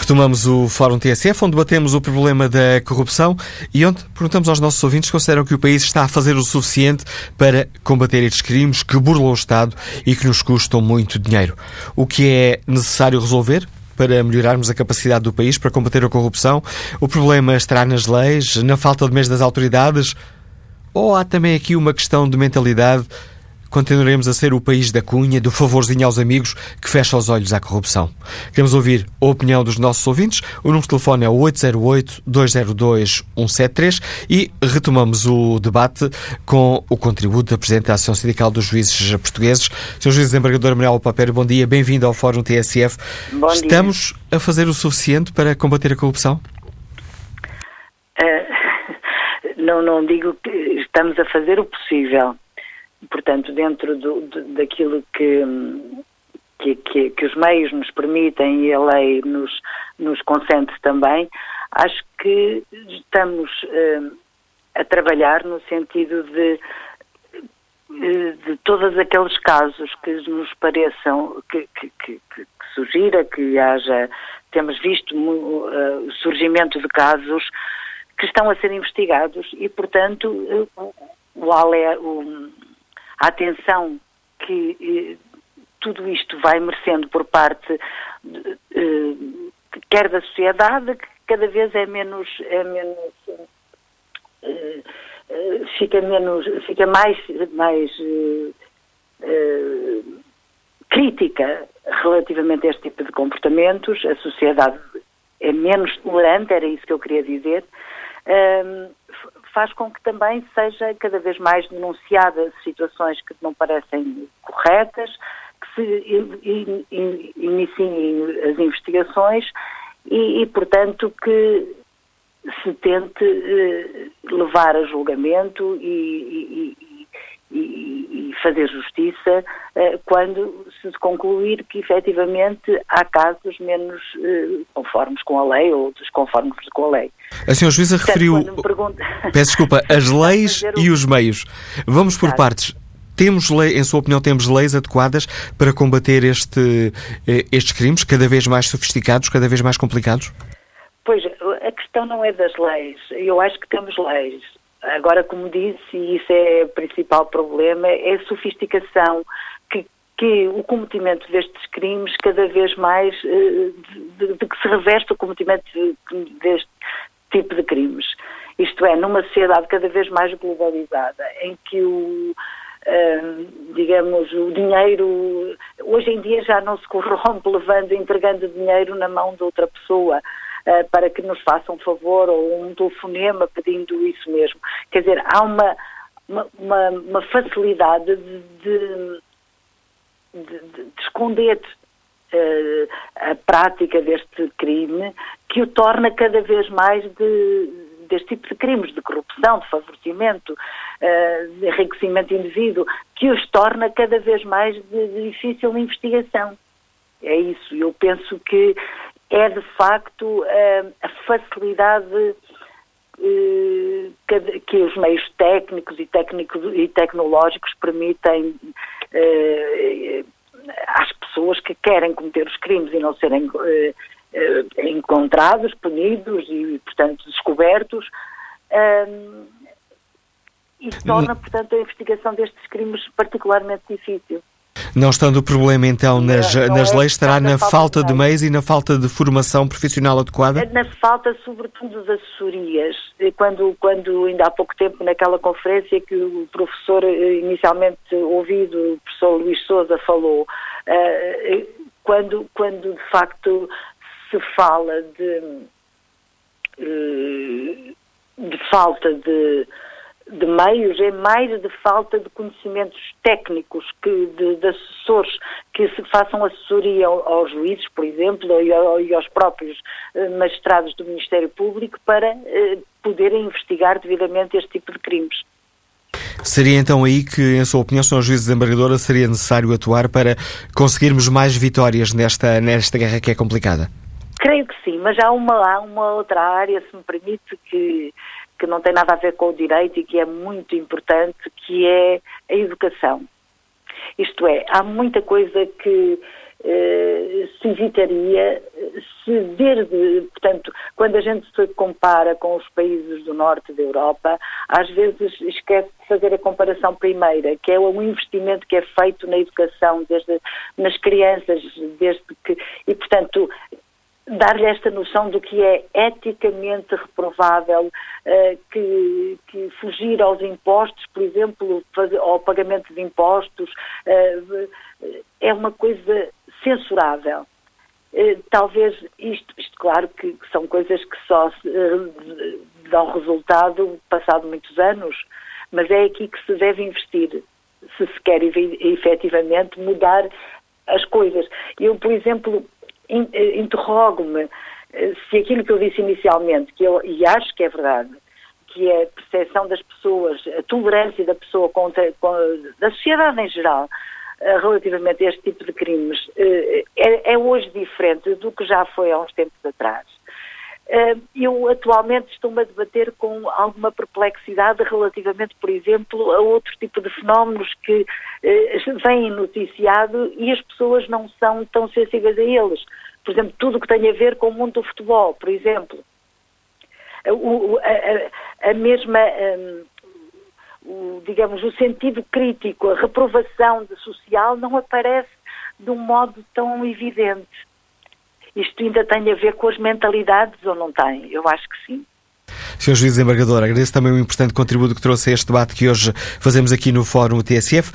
Retomamos o Fórum TSF, onde debatemos o problema da corrupção e onde perguntamos aos nossos ouvintes se consideram que o país está a fazer o suficiente para combater estes crimes que burlam o Estado e que nos custam muito dinheiro. O que é necessário resolver? para melhorarmos a capacidade do país para combater a corrupção? O problema estará nas leis, na falta de meios das autoridades? Ou há também aqui uma questão de mentalidade continuaremos a ser o país da cunha, do favorzinho aos amigos que fecha os olhos à corrupção. Queremos ouvir a opinião dos nossos ouvintes. O número de telefone é 808-202-173 e retomamos o debate com o contributo da Presidente da Associação Sindical dos Juízes Portugueses. Sr. Juiz Desembargador Manuel Papério, bom dia, bem-vindo ao Fórum TSF. Bom dia. Estamos a fazer o suficiente para combater a corrupção? Uh, [LAUGHS] não, não digo que estamos a fazer o possível portanto, dentro do, do, daquilo que, que, que, que, os meios nos permitem e a lei nos, nos consente também, acho que estamos uh, a trabalhar no sentido de eh, de todos aqueles casos que nos pareçam que, que, que, que que haja, temos visto uh, surgimento de casos que estão a ser investigados e, portanto, o, o, a atenção que eh, tudo isto vai merecendo por parte eh, quer da sociedade, que cada vez é menos, é menos eh, eh fica menos, fica mais, mais eh, eh, crítica relativamente a este tipo de comportamentos, a sociedade é menos tolerante, era isso que eu queria dizer, faz com que também seja cada vez mais denunciadas situações que não parecem corretas, que se iniciem as investigações e, e portanto, que se tente eh, levar a julgamento e, e, e fazer justiça eh, quando se concluir que efetivamente há casos menos eh, conformes com a lei ou desconformes com a lei. A senhora juíza referiu, pergunta... peço desculpa, [LAUGHS] as leis e os meios. Vamos por partes. Temos lei, em sua opinião, temos leis adequadas para combater este, eh, estes crimes cada vez mais sofisticados, cada vez mais complicados? Pois, a questão não é das leis. Eu acho que temos leis. Agora, como disse, e isso é o principal problema, é a sofisticação que, o cometimento destes crimes cada vez mais eh, de, de, que se reveste o cometimento deste tipo de crimes. Isto é, numa sociedade cada vez mais globalizada, em que o, Uh, digamos, o dinheiro, hoje em dia já não se corrompe levando, entregando dinheiro na mão de outra pessoa. Eh, para que nos façam um favor ou um telefonema pedindo isso mesmo. Quer dizer, há uma, uma, uma facilidade de, de, de, de esconder uh, a prática deste crime que o torna cada vez mais de, deste tipo de crimes, de corrupção, de favorecimento, uh, de enriquecimento indevido, que os torna cada vez mais de, de difícil investigação. É isso. Eu penso que é de facto uh, a facilidade que, os meios técnicos e, técnicos e tecnológicos permitem às pessoas que querem cometer os crimes e não serem encontrados, punidos e, portanto, descobertos. Um, isso torna, portanto, a investigação destes crimes particularmente difícil. Não estando o problema, então, nas, não, nas é leis, estará na falta de meios e na falta de formação profissional adequada? Na falta, sobretudo, de assessorias. Quando, quando, ainda há pouco tempo, naquela conferência que o professor, eh, inicialmente ouvido, o professor Luís Souza, falou, eh, quando, quando de facto se fala de, eh, de falta de, de meios, é mais de falta de conhecimentos técnicos, que, de, de assessores que se façam assessoria aos juízes, por exemplo, e aos próprios eh, magistrados do Ministério Público para eh, poderem investigar devidamente este tipo de crimes. Seria então aí que, em sua opinião, Sr. Juiz Desembargadora, seria necessário atuar para conseguirmos mais vitórias nesta, nesta guerra que é complicada? Creio que sim, mas há uma, há uma outra área, se me permite, que, que não tem nada a ver com o direito e que é muito importante, que é a educação. Isto é, há muita coisa que eh, se evitaria se desde, portanto, quando a gente se compara com os países do norte da Europa, às vezes esquece de fazer a comparação primeira, que é o investimento que é feito na educação, desde nas crianças, desde que, e portanto, dar-lhe esta noção do que é eticamente reprovável uh, que, que, fugir aos impostos, por exemplo, fazer, ao pagamento de impostos, uh, é uma coisa censurável. Uh, talvez isto, isto, claro que, são coisas que só dão resultado passado muitos anos, mas é aqui que se deve investir, se se quer efetivamente mudar as coisas. Eu, por exemplo, eh, interrogo-me eh, se aquilo que eu disse inicialmente, que eu, e acho que é verdade, que é a percepção das pessoas, a tolerância da pessoa contra, da sociedade em geral, eh, relativamente a este tipo de crimes, é, é hoje diferente do que já foi há uns tempos atrás. Eu atualmente estou-me a debater com alguma perplexidade relativamente, por exemplo, a outro tipo de fenómenos que vêm noticiado e as pessoas não são tão sensíveis a eles. Por exemplo, tudo o que tem a ver com o mundo do futebol, por exemplo. O, a, a, mesma, o, digamos, o sentido crítico, a reprovação social não aparece de um modo tão evidente. Isto ainda tem a ver com as mentalidades ou não tem? Eu acho que sim. Sr. Juiz Desembargador, agradeço também o importante contributo que trouxe a este debate que hoje fazemos aqui no Fórum TSF,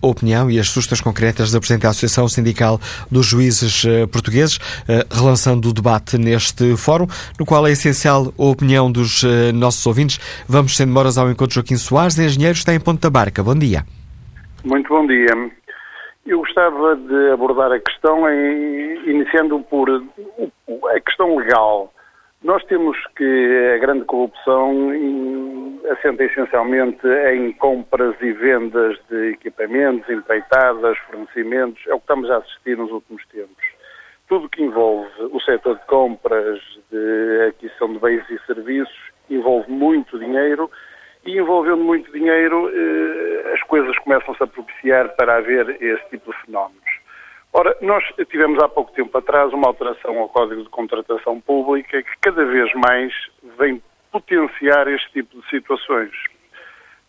a opinião e as sugestões concretas da Presidente da Associação Sindical dos Juízes eh, Portugueses, eh, relançando o debate neste fórum, no qual é essencial a opinião dos eh, nossos ouvintes. Vamos sem demoras ao encontro de Joaquim Soares, engenheiro, está em Ponta Barca. Bom dia. Muito bom dia. Eu gostava de abordar a questão iniciando por a questão legal. Nós temos que a grande corrupção assenta essencialmente em compras e vendas de equipamentos, empreitadas, fornecimentos, é o que estamos a assistir nos últimos tempos. Tudo que envolve o setor de compras, de aquisição de bens e serviços, envolve muito dinheiro e envolvendo muito dinheiro eh, as coisas começam-se a propiciar para haver esse tipo de fenómenos. Ora, nós tivemos há pouco tempo atrás uma alteração ao Código de Contratação Pública que cada vez mais vem potenciar este tipo de situações.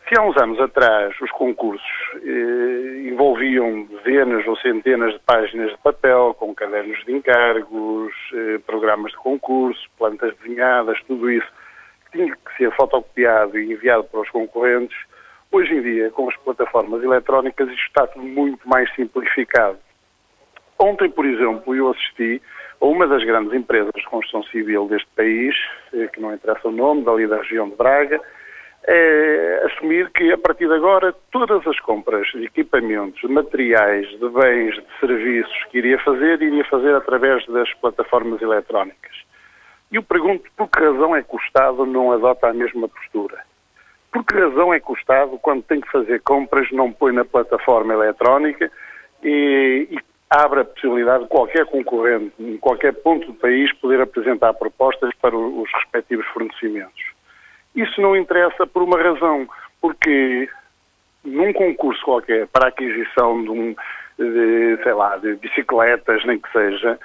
Se há uns anos atrás os concursos eh, envolviam dezenas ou centenas de páginas de papel, com cadernos de encargos, eh, programas de concurso, plantas desenhadas, tudo isso tinha que ser fotocopiado e enviado para os concorrentes, hoje em dia, com as plataformas eletrónicas, isto está tudo muito mais simplificado. Ontem, por exemplo, eu assisti a uma das grandes empresas de construção civil deste país, eh, que não interessa o nome, dali da região de Braga, é, assumir que a partir de agora todas as compras de equipamentos, de materiais, de bens, de serviços que iria fazer, iria fazer através das plataformas eletrónicas. Eu pergunto por que razão é que o Estado não adota a mesma postura? Por que razão é que o Estado, quando tem que fazer compras, não põe na plataforma eletrónica e, e abre a possibilidade de qualquer concorrente, em qualquer ponto do país, poder apresentar propostas para os respectivos fornecimentos? Isso não interessa por uma razão, porque num concurso qualquer para a aquisição de um, de, sei lá, de bicicletas, nem que seja,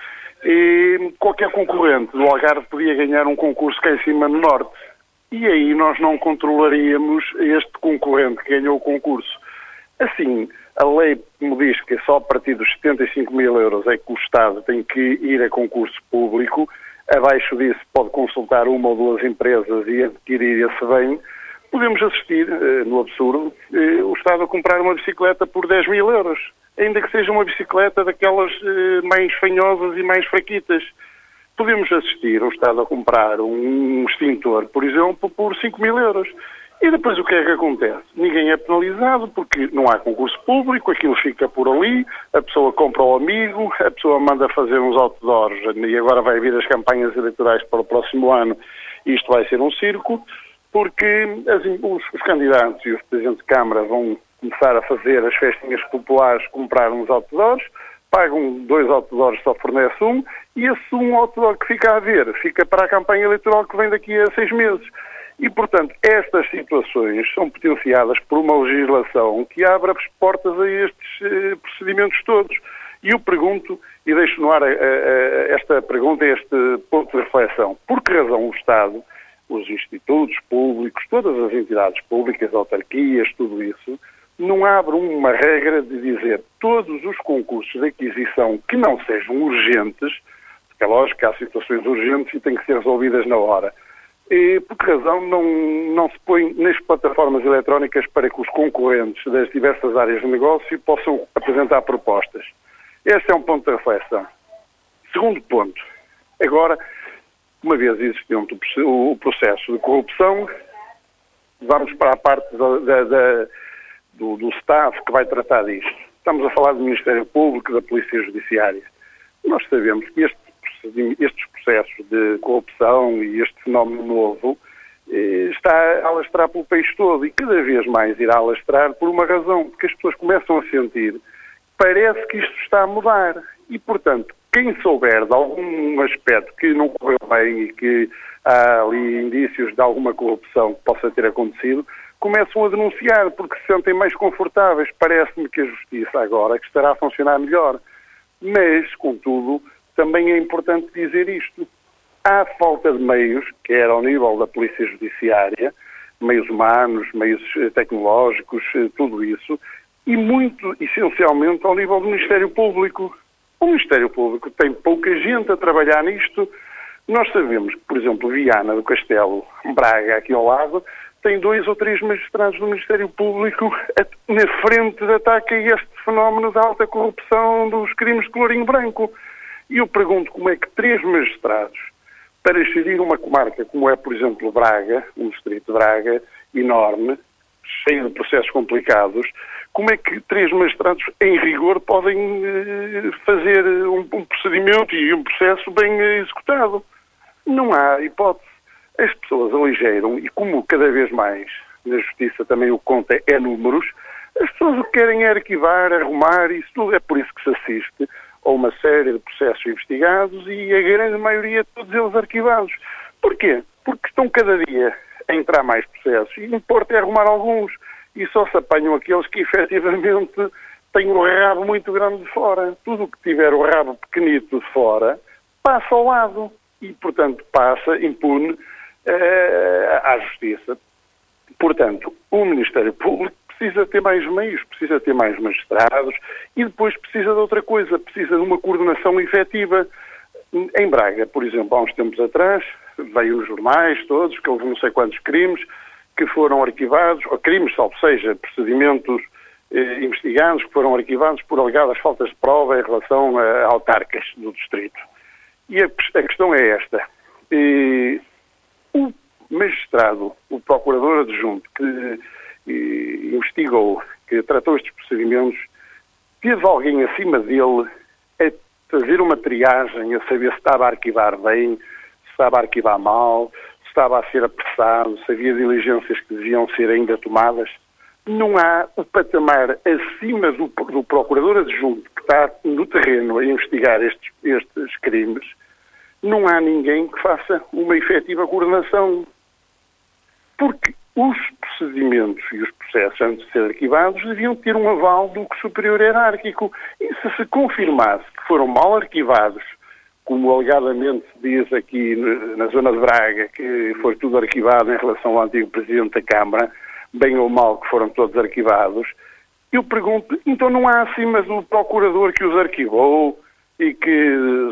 e qualquer concorrente do Algarve podia ganhar um concurso cá em cima no Norte. E aí nós não controlaríamos este concorrente que ganhou o concurso. Assim, a lei me diz que só a partir dos 75 mil euros é que o Estado tem que ir a concurso público. Abaixo disso pode consultar uma ou duas empresas e adquirir esse bem. Podemos assistir, eh, no absurdo, eh, o Estado a comprar uma bicicleta por 10 mil euros ainda que seja uma bicicleta daquelas eh, mais fanhosas e mais fraquitas. Podemos assistir ao Estado a comprar um extintor, por exemplo, por 5 mil euros. E depois o que é que acontece? Ninguém é penalizado porque não há concurso público, aquilo fica por ali, a pessoa compra ao amigo, a pessoa manda fazer uns outdoors e agora vai vir as campanhas eleitorais para o próximo ano e isto vai ser um circo, porque as, os, os candidatos e os presidentes de Câmara vão começar a fazer as festinhas populares, comprar uns outdoors, pagam dois outdoors, só fornece um, e esse um outdoor que fica a ver fica para a campanha eleitoral que vem daqui a seis meses. E, portanto, estas situações são potenciadas por uma legislação que abre as portas a estes eh, procedimentos todos. E eu pergunto, e deixo no ar a, a, a esta pergunta, este ponto de reflexão, por que razão o Estado, os institutos públicos, todas as entidades públicas, autarquias, tudo isso, não abre uma regra de dizer todos os concursos de aquisição que não sejam urgentes, porque é lógico que há situações urgentes e têm que ser resolvidas na hora. E por que razão não, não se põe nas plataformas eletrónicas para que os concorrentes das diversas áreas de negócio possam apresentar propostas? Este é um ponto de reflexão. Segundo ponto, agora, uma vez existente o processo de corrupção, vamos para a parte da, da do, do staff que vai tratar disto. Estamos a falar do Ministério Público, da Polícia Judiciária. Nós sabemos que este, estes processos de corrupção e este fenómeno novo eh, está a alastrar pelo país todo e cada vez mais irá alastrar por uma razão, porque as pessoas começam a sentir parece que isto está a mudar e, portanto, quem souber de algum aspecto que não correu bem e que há ali indícios de alguma corrupção que possa ter acontecido, começam a denunciar porque se sentem mais confortáveis. Parece-me que a justiça agora que estará a funcionar melhor. Mas, contudo, também é importante dizer isto. Há falta de meios, quer ao nível da Polícia Judiciária, meios humanos, meios eh, tecnológicos, eh, tudo isso, e muito essencialmente ao nível do Ministério Público. O Ministério Público tem pouca gente a trabalhar nisto. Nós sabemos que, por exemplo, Viana do Castelo, Braga, aqui ao lado, tem dois ou três magistrados do Ministério Público na frente de ataque a este fenómeno da alta corrupção dos crimes de colorinho branco. E eu pergunto como é que três magistrados, para gerir uma comarca como é, por exemplo, Braga, um distrito de Braga enorme, cheio de processos complicados, como é que três magistrados, em rigor, podem eh, fazer um, um procedimento e um processo bem executado? Não há hipótese as pessoas aligeiram e como cada vez mais na justiça também o conta é números, as pessoas o que querem é arquivar, arrumar, isso tudo. É por isso que se assiste a uma série de processos investigados e a grande maioria, todos eles arquivados. Porquê? Porque estão cada dia a entrar mais processos e importa é arrumar alguns e só se apanham aqueles que [LAUGHS] efetivamente têm o rabo muito grande de fora. Tudo o que tiver o rabo pequenito de fora passa ao lado e, portanto, passa impune à Justiça. Portanto, o Ministério Público precisa ter mais meios, precisa ter mais magistrados e depois precisa de outra coisa, precisa de uma coordenação efetiva. Em Braga, por exemplo, há uns tempos atrás, veio os jornais todos, que houve não sei quantos crimes que foram arquivados, ou crimes, salvo seja, procedimentos eh, investigados que foram arquivados por alegadas faltas de prova em relação a autarcas do distrito. E a, a questão é esta. E, o magistrado, o procurador adjunto que eh, investigou, que tratou estes procedimentos, teve alguém acima dele a fazer uma triagem, a saber se estava a arquivar bem, estava a arquivar mal, se estava a ser apressado, se havia diligências que deviam ser ainda tomadas. Não há o patamar acima do, do procurador adjunto que está no terreno a investigar estes, estes crimes, não há ninguém que faça uma efetiva coordenação. Porque os procedimentos e os processos, antes de ser arquivados, deviam ter um aval do superior hierárquico. E se se confirmasse que foram mal arquivados, como alegadamente diz aqui na zona de Braga, que foi tudo arquivado em relação ao antigo Presidente da Câmara, bem ou mal que foram todos arquivados, eu pergunto, então não há acima do procurador que os arquivou e que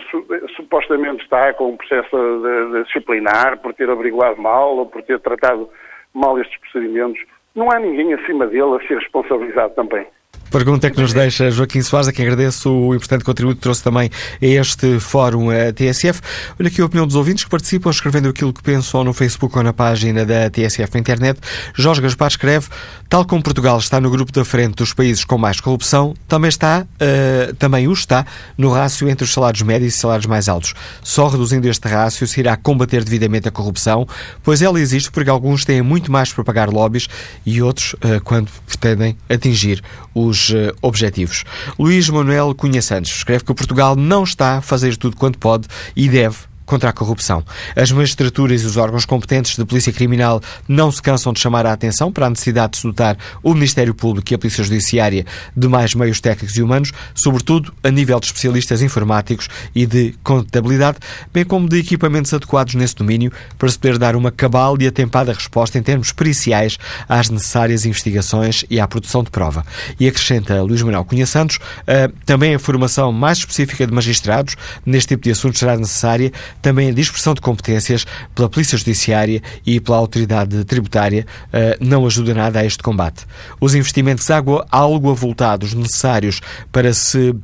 supostamente está com um processo disciplinar por ter averiguado mal ou por ter tratado mal estes procedimentos, não há ninguém acima dele a ser responsabilizado também. Pergunta que nos deixa Joaquim Soares, a quem agradeço o importante contributo que trouxe também a este fórum a TSF. Olha aqui a opinião dos ouvintes que participam, escrevendo aquilo que pensam no Facebook ou na página da TSF na internet. Jorge Gaspar escreve, tal como Portugal está no grupo da frente dos países com mais corrupção, também está, uh, também o está, no rácio entre os salários médios e salários mais altos. Só reduzindo este rácio se irá combater devidamente a corrupção, pois ela existe porque alguns têm muito mais para pagar lobbies e outros uh, quando pretendem atingir os uh, objetivos. Luís Manuel Cunha Santos escreve que Portugal não está a fazer tudo quanto pode e deve contra a corrupção. As magistraturas e os órgãos competentes de polícia criminal não se cansam de chamar a atenção para a necessidade de se dotar o Ministério Público e a Polícia Judiciária de mais meios técnicos e humanos, sobretudo a nível de especialistas informáticos e de contabilidade, bem como de equipamentos adequados nesse domínio para se poder dar uma cabal e atempada resposta em termos periciais às necessárias investigações e à produção de prova. E acrescenta Luís Manuel Cunha Santos, uh, também a formação mais específica de magistrados neste tipo de assuntos será necessária também a dispersão de competências pela Polícia Judiciária e pela Autoridade Tributária eh, não ajuda nada a este combate. Os investimentos algo avultados necessários para se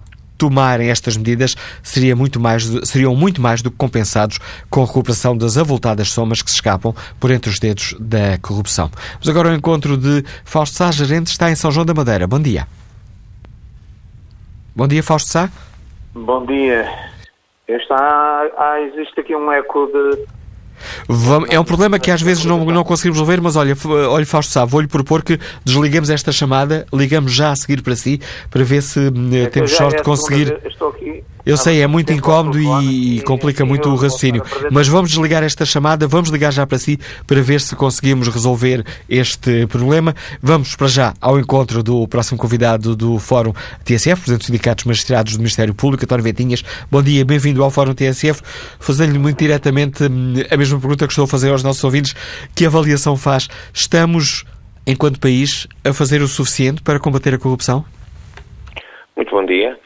tomarem estas medidas seria muito mais, seriam muito mais do que compensados com a recuperação das avultadas somas que se escapam por entre os dedos da corrupção. Mas agora o encontro de Fausto Sá, gerente, está em São João da Madeira. Bom dia. Bom dia, Fausto Sá. Bom dia. Está, existe aqui um eco de. É um problema que às vezes não, não conseguimos resolver, mas olha, olha Fausto Sá, vou-lhe propor que desliguemos esta chamada, ligamos já a seguir para si, para ver se é temos sorte de conseguir. Estou aqui eu sei, é muito incómodo e complica muito o raciocínio. Mas vamos desligar esta chamada, vamos ligar já para si para ver se conseguimos resolver este problema. Vamos para já ao encontro do próximo convidado do Fórum TSF, Presidente dos Sindicatos Magistrados do Ministério Público, António Ventinhas. Bom dia, bem-vindo ao Fórum TSF. Fazendo-lhe muito diretamente hum, a mesma pergunta que estou a fazer aos nossos ouvintes: que avaliação faz? Estamos, enquanto país, a fazer o suficiente para combater a corrupção? Muito bom dia.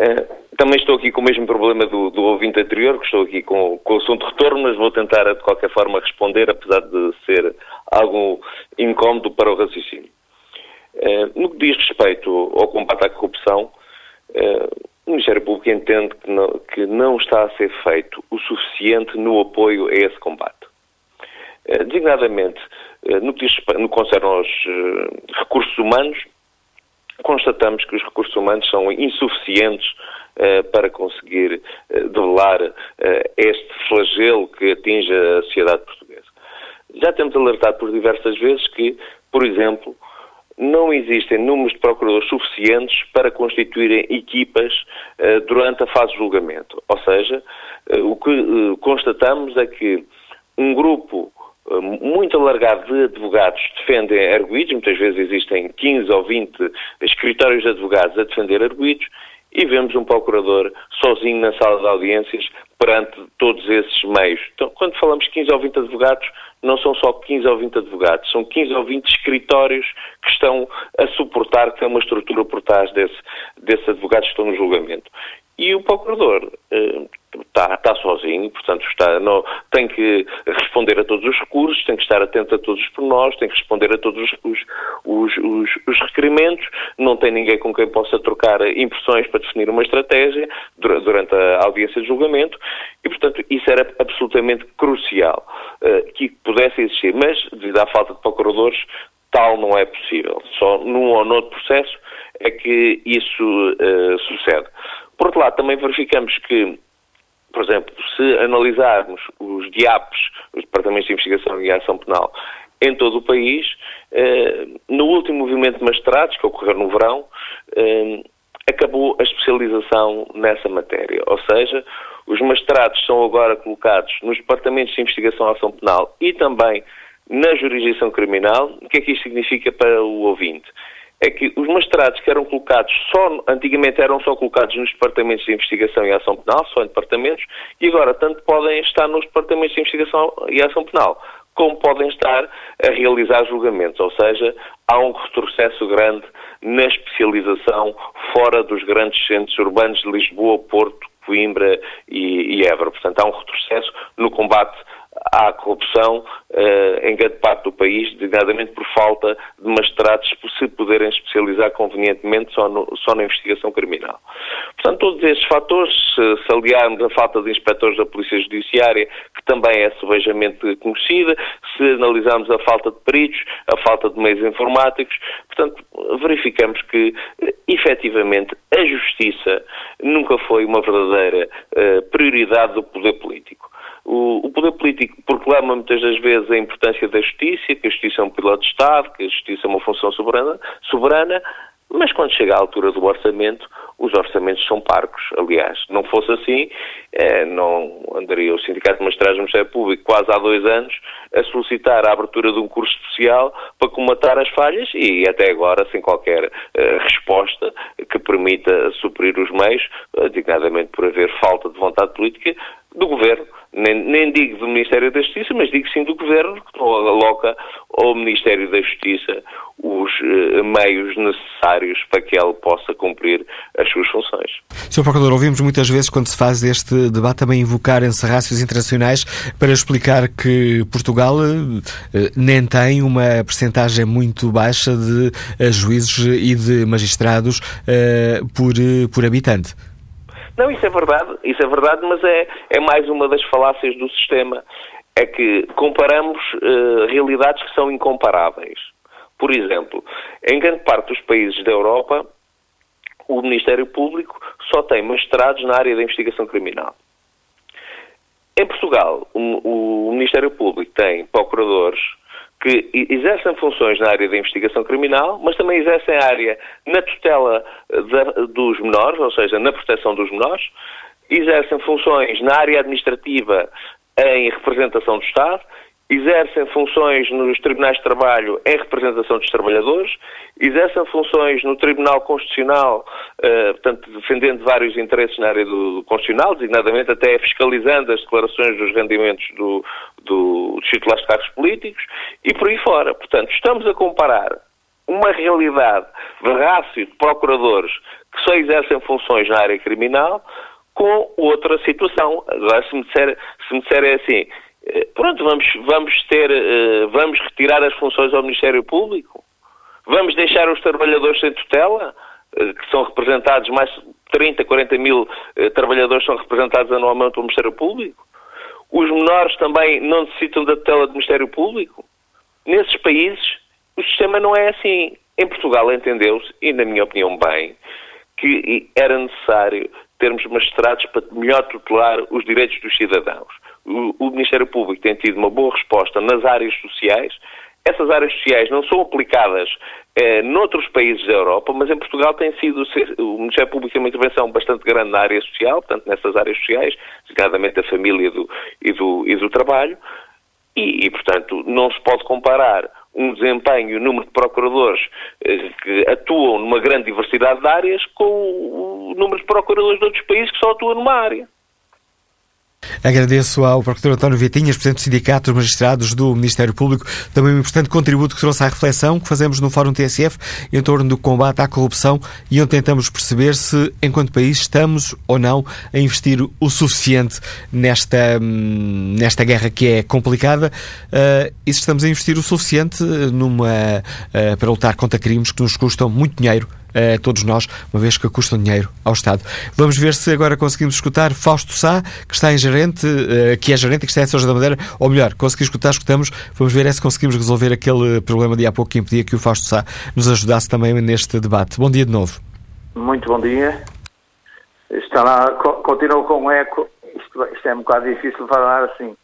Uh também estou aqui com o mesmo problema do, do ouvinte anterior, que estou aqui com, com o assunto retorno, mas vou tentar de qualquer forma responder, apesar de ser algo incómodo para o raciocínio. Uh, no que diz respeito ao combate à corrupção, uh, o Ministério Público entende que não, que não, está a ser feito o suficiente no apoio a esse combate. Uh, designadamente, no que, diz, no que concerne aos recursos humanos, constatamos que os recursos humanos são insuficientes para conseguir uh, debelar uh, este flagelo que atinge a sociedade portuguesa. Já temos alertado por diversas vezes que, por exemplo, não existem números de procuradores suficientes para constituírem equipas durante a fase de julgamento. Ou seja, o que constatamos é que um grupo muito alargado de advogados defendem arguídos, muitas vezes existem 15 ou 20 escritórios de advogados a defender arguídos, e vemos um procurador sozinho na sala de audiências perante todos esses meios. Então, quando falamos 15 ou 20 advogados, não são só 15 ou 20 advogados, são 15 ou 20 escritórios que estão a suportar, que tem uma estrutura por trás desse, desses advogados que estão no julgamento. E o procurador eh, está, está sozinho, portanto está, não, tem que responder a todos os recursos, tem que estar atento a todos os pormenores, tem que responder a todos os, os, os, os, requerimentos, não tem ninguém com quem possa trocar impressões para definir uma estratégia durante a audiência de julgamento e, portanto, isso era absolutamente crucial uh, que pudesse existir, mas devido à falta de procuradores, tal não é possível. Só num ou noutro processo é que isso uh, sucede. Por outro lado, também verificamos que por exemplo, se analisarmos os DIAPs, os Departamentos de Investigação e Ação Penal, em todo o país, eh, no último movimento de magistrados, que ocorreu no verão, eh, acabou a especialização nessa matéria. Ou seja, os magistrados são agora colocados nos departamentos de investigação e ação penal e também na jurisdição criminal. O que é que isto significa para o ouvinte? É que os magistrados que eram colocados só, antigamente eram só colocados nos departamentos de investigação e ação penal, só em departamentos, e agora tanto podem estar nos departamentos de investigação e ação penal, como podem estar a realizar julgamentos, ou seja, há um retrocesso grande na especialização fora dos grandes centros urbanos de Lisboa, Porto, Coimbra e, e Évora. Portanto, há um retrocesso no combate à corrupção uh, em grande parte do país, designadamente por falta de magistrados por se poderem especializar convenientemente só, no, só na investigação criminal. Portanto, todos estes fatores, se, se aliarmos a falta de inspectores da Polícia Judiciária, que também é subejamente conhecida, se analisarmos a falta de peritos, a falta de meios informáticos, portanto, verificamos que, efetivamente, a justiça nunca foi uma verdadeira uh, prioridade do poder político. O, poder político proclama muitas das vezes a importância da justiça, que a justiça é um piloto de Estado, que a justiça é uma função soberana, soberana mas quando chega à altura do orçamento, os orçamentos são parcos. Aliás, não fosse assim, eh, não andaria o Sindicato de Magistrados do Ministério Público quase há dois anos a solicitar a abertura de um curso especial para comatar as falhas e até agora sem qualquer eh, resposta que permita suprir os meios, eh, dignadamente por haver falta de vontade política do Governo nem, nem, digo do Ministério da Justiça, mas digo sim do Governo, que aloca ao Ministério da Justiça os uh, meios necessários para que ele possa cumprir as suas funções. Sr. Procurador, ouvimos muitas vezes, quando se faz este debate, também invocar encerrácios internacionais para explicar que Portugal uh, nem tem uma percentagem muito baixa de juízes e de magistrados por, por habitante. Não, isso é verdade, isso é verdade, mas é, é mais uma das falácias do sistema. É que comparamos uh, realidades que são incomparáveis. Por exemplo, em grande parte dos países da Europa, o Ministério Público só tem magistrados na área da investigação criminal. Em Portugal, o, o Ministério Público tem procuradores que exercem funções na área da investigação criminal, mas também exercem a área na tutela da, dos menores, ou seja, na proteção dos menores, exercem funções na área administrativa em representação do Estado exercem funções nos tribunais de trabalho em representação dos trabalhadores, exercem funções no Tribunal Constitucional, uh, portanto, defendendo vários interesses na área do, do, Constitucional, designadamente até fiscalizando as declarações dos rendimentos do, do, dos titulares de cargos políticos e por aí fora. Portanto, estamos a comparar uma realidade de rácio de procuradores que só exercem funções na área criminal com outra situação. Agora, se me disserem disser assim, eh, pronto, vamos, vamos ter, eh, vamos retirar as funções ao Ministério Público? Vamos deixar os trabalhadores sem tutela, eh, que são representados, mais 30, 40 mil trabalhadores são representados anualmente pelo Ministério Público? Os menores também não necessitam da tutela do Ministério Público? Nesses países, o sistema não é assim. Em Portugal entendeu-se, e na minha opinião bem, que era necessário termos magistrados para melhor tutelar os direitos dos cidadãos o, Ministério Público tem tido uma boa resposta nas áreas sociais. Essas áreas sociais não são aplicadas eh, noutros países da Europa, mas em Portugal tem sido, o Ministério Público tem uma intervenção bastante grande na área social, portanto, nessas áreas sociais, designadamente da família do, e, do, e do trabalho, e, e, portanto, não se pode comparar um desempenho e o número de procuradores eh, que atuam numa grande diversidade de áreas com o número de procuradores de outros países que só atuam numa área. Agradeço ao Procurador António Vitinhas, Presidente do Sindicato dos Magistrados do Ministério Público, também um importante contributo que trouxe à reflexão que fazemos no Fórum TSF em torno do combate à corrupção e onde tentamos perceber se, enquanto país, estamos ou não a investir o suficiente nesta, hum, nesta guerra que é complicada uh, e se estamos a investir o suficiente numa, uh, para lutar contra crimes que nos custam muito dinheiro a todos nós, uma vez que custam dinheiro ao Estado. Vamos ver se agora conseguimos escutar Fausto Sá, que está em gerente, eh, que é gerente e que está em São José da Madeira, ou melhor, conseguir escutar, escutamos, vamos ver é se conseguimos resolver aquele problema de há pouco que impedia que o Fausto Sá nos ajudasse também neste debate. Bom dia de novo. Muito bom dia. Está lá, continua com eco. Isto isto, isto é um bocado difícil falar assim.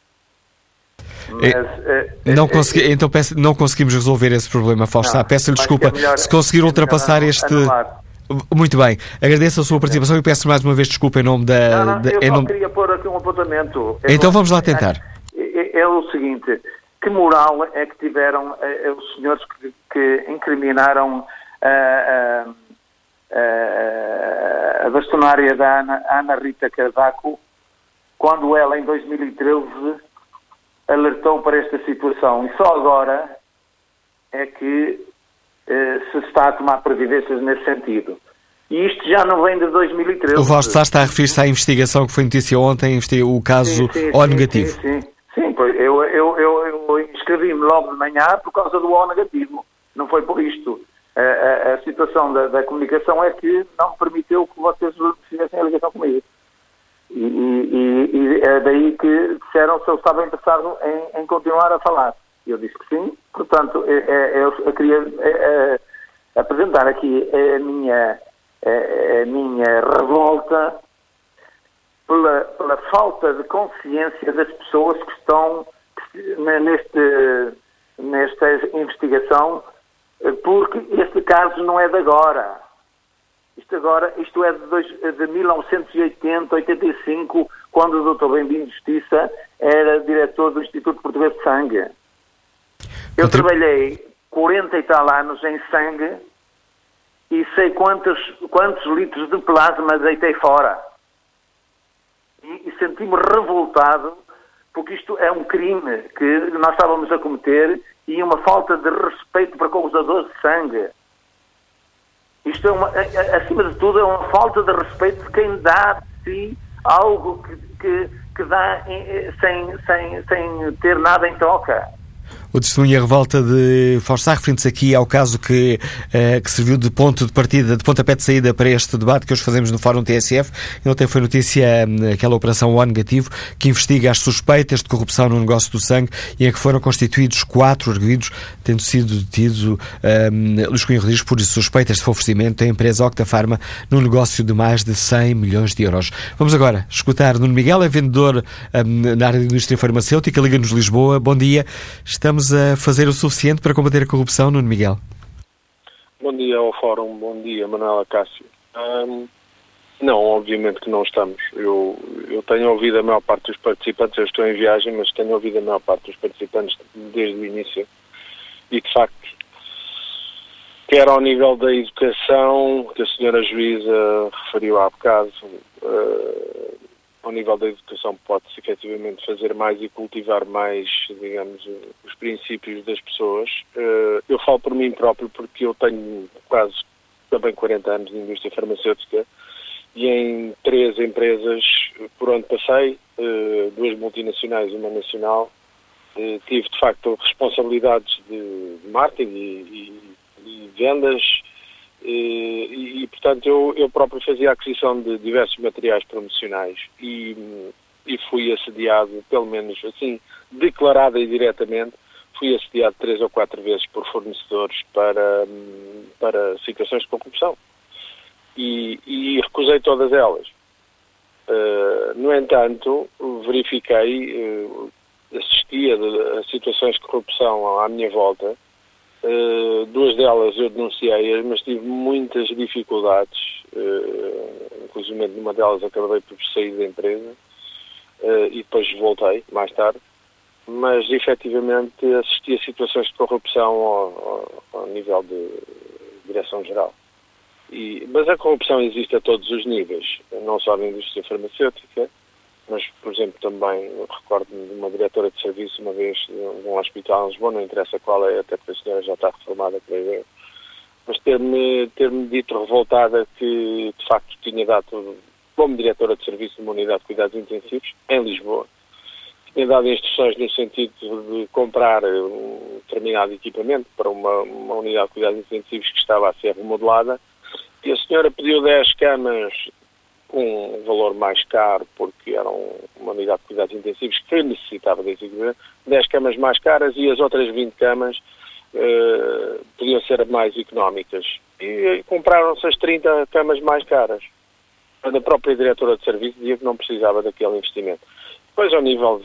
Mas, é, não, consegui, então peço, não conseguimos resolver esse problema, Fausto. Peço-lhe desculpa. É melhor, se conseguir ultrapassar este. Anular. Muito bem, agradeço a sua participação e peço mais uma vez desculpa em nome da. Não, não, eu em nome... queria pôr aqui um apontamento. então vamos lá tentar. É, é, o seguinte: que moral é que tiveram é, os senhores que, que incriminaram a, a, a bastonária da Ana, Ana Rita Cavaco quando ela, em 2013, alertou para esta situação? E só agora é que eh, se está a tomar providências nesse sentido. E isto já não vem de 2013. O Vasco Sá está a referir-se à investigação que foi notícia ontem, o caso sim, sim, O negativo. Sim, sim. sim pois eu, eu, eu, eu inscrevi-me logo de manhã por causa do O negativo. Não foi por isto. A, a, a situação da, da, comunicação é que não permitiu que vocês fizessem a ligação comigo. E, e, e, é daí que disseram se eu estava interessado em, em continuar a falar. Eu disse que sim, portanto, é, é, eu, eu queria é, apresentar aqui a minha, a minha revolta pela, pela falta de consciência das pessoas que estão neste, nesta investigação, porque este caso não é de agora. Isto agora, isto é de, dois, de 1980, 85, quando o Dr. Bem-vindo Justiça era diretor do Instituto Português de Sangue. Eu trabalhei 40 e tal anos em sangue e sei quantos, quantos litros de plasma deitei fora. E, e senti-me revoltado porque isto é um crime que nós estávamos a cometer e uma falta de respeito para com os dadores de sangue. Isto é uma, acima de tudo, é uma falta de respeito de quem dá de si algo que, que, que dá sem, sem, sem ter nada em troca o testemunho e a revolta de Forçar, referente aqui ao caso que, uh, que serviu de ponto de partida, de pontapé de saída para este debate que hoje fazemos no Fórum TSF. E ontem foi notícia um, aquela operação O negativo que investiga as suspeitas de corrupção no negócio do sangue e em que foram constituídos quatro arguidos, tendo sido detido um, Luís Cunha Rodrigues por suspeitas de favorecimento da empresa Octafarma no negócio de mais de 100 milhões de euros. Vamos agora escutar Nuno Miguel, é vendedor um, na área da indústria farmacêutica, Liga-nos Lisboa. Bom dia. Estamos estamos a fazer o suficiente para combater a corrupção, Nuno Miguel? Bom dia ao Fórum, bom dia, Manuela Cássio. não, obviamente que não estamos. Eu, eu tenho ouvido a maior parte dos participantes, eu estou em viagem, mas tenho ouvido a maior parte dos participantes desde o início. E, de facto, quer ao nível da educação, que a senhora juíza referiu há bocado, uh, ao nível da educação pode-se efetivamente fazer mais e cultivar mais, digamos, os princípios das pessoas. Eh, eu falo por mim próprio porque eu tenho quase também 40 anos de indústria farmacêutica e em três empresas por onde passei, eh, duas multinacionais e uma nacional, eh, tive de facto responsabilidades de marketing e, e, e vendas e, e, portanto, eu, eu próprio fazia a aquisição de diversos materiais promocionais e, e fui assediado, pelo menos assim, declarada e diretamente, fui assediado três ou quatro vezes por fornecedores para, para situações de corrupção. E, e recusei todas elas. Uh, no entanto, verifiquei, uh, assistia a situações de corrupção à minha volta Uh, duas delas eu denunciei, mas tive muitas dificuldades, uh, inclusive numa delas acabei por sair da empresa uh, e depois voltei mais tarde, mas efetivamente assisti a situações de corrupção ao, ao, ao nível de direção-geral. Mas a corrupção existe a todos os níveis, não só na indústria farmacêutica, mas, por exemplo, também recordo-me de uma diretora de serviço uma vez de um hospital em Lisboa, não interessa qual é, até porque a senhora já está reformada, creio eu, mas ter-me ter -me dito revoltada que, de facto, tinha dado, como diretora de serviço de uma unidade de cuidados intensivos, em Lisboa, tinha dado instruções no sentido de comprar um determinado equipamento para uma, uma unidade de cuidados intensivos que estava a ser remodelada, e a senhora pediu 10 camas um valor mais caro, porque era uma unidade de cuidados intensivos que necessitava desse equipamento, 10 camas mais caras e as outras 20 camas uh, podiam ser mais económicas. E, e compraram-se as 30 camas mais caras. a própria diretora de serviço dizia que não precisava daquele investimento. Depois, ao nível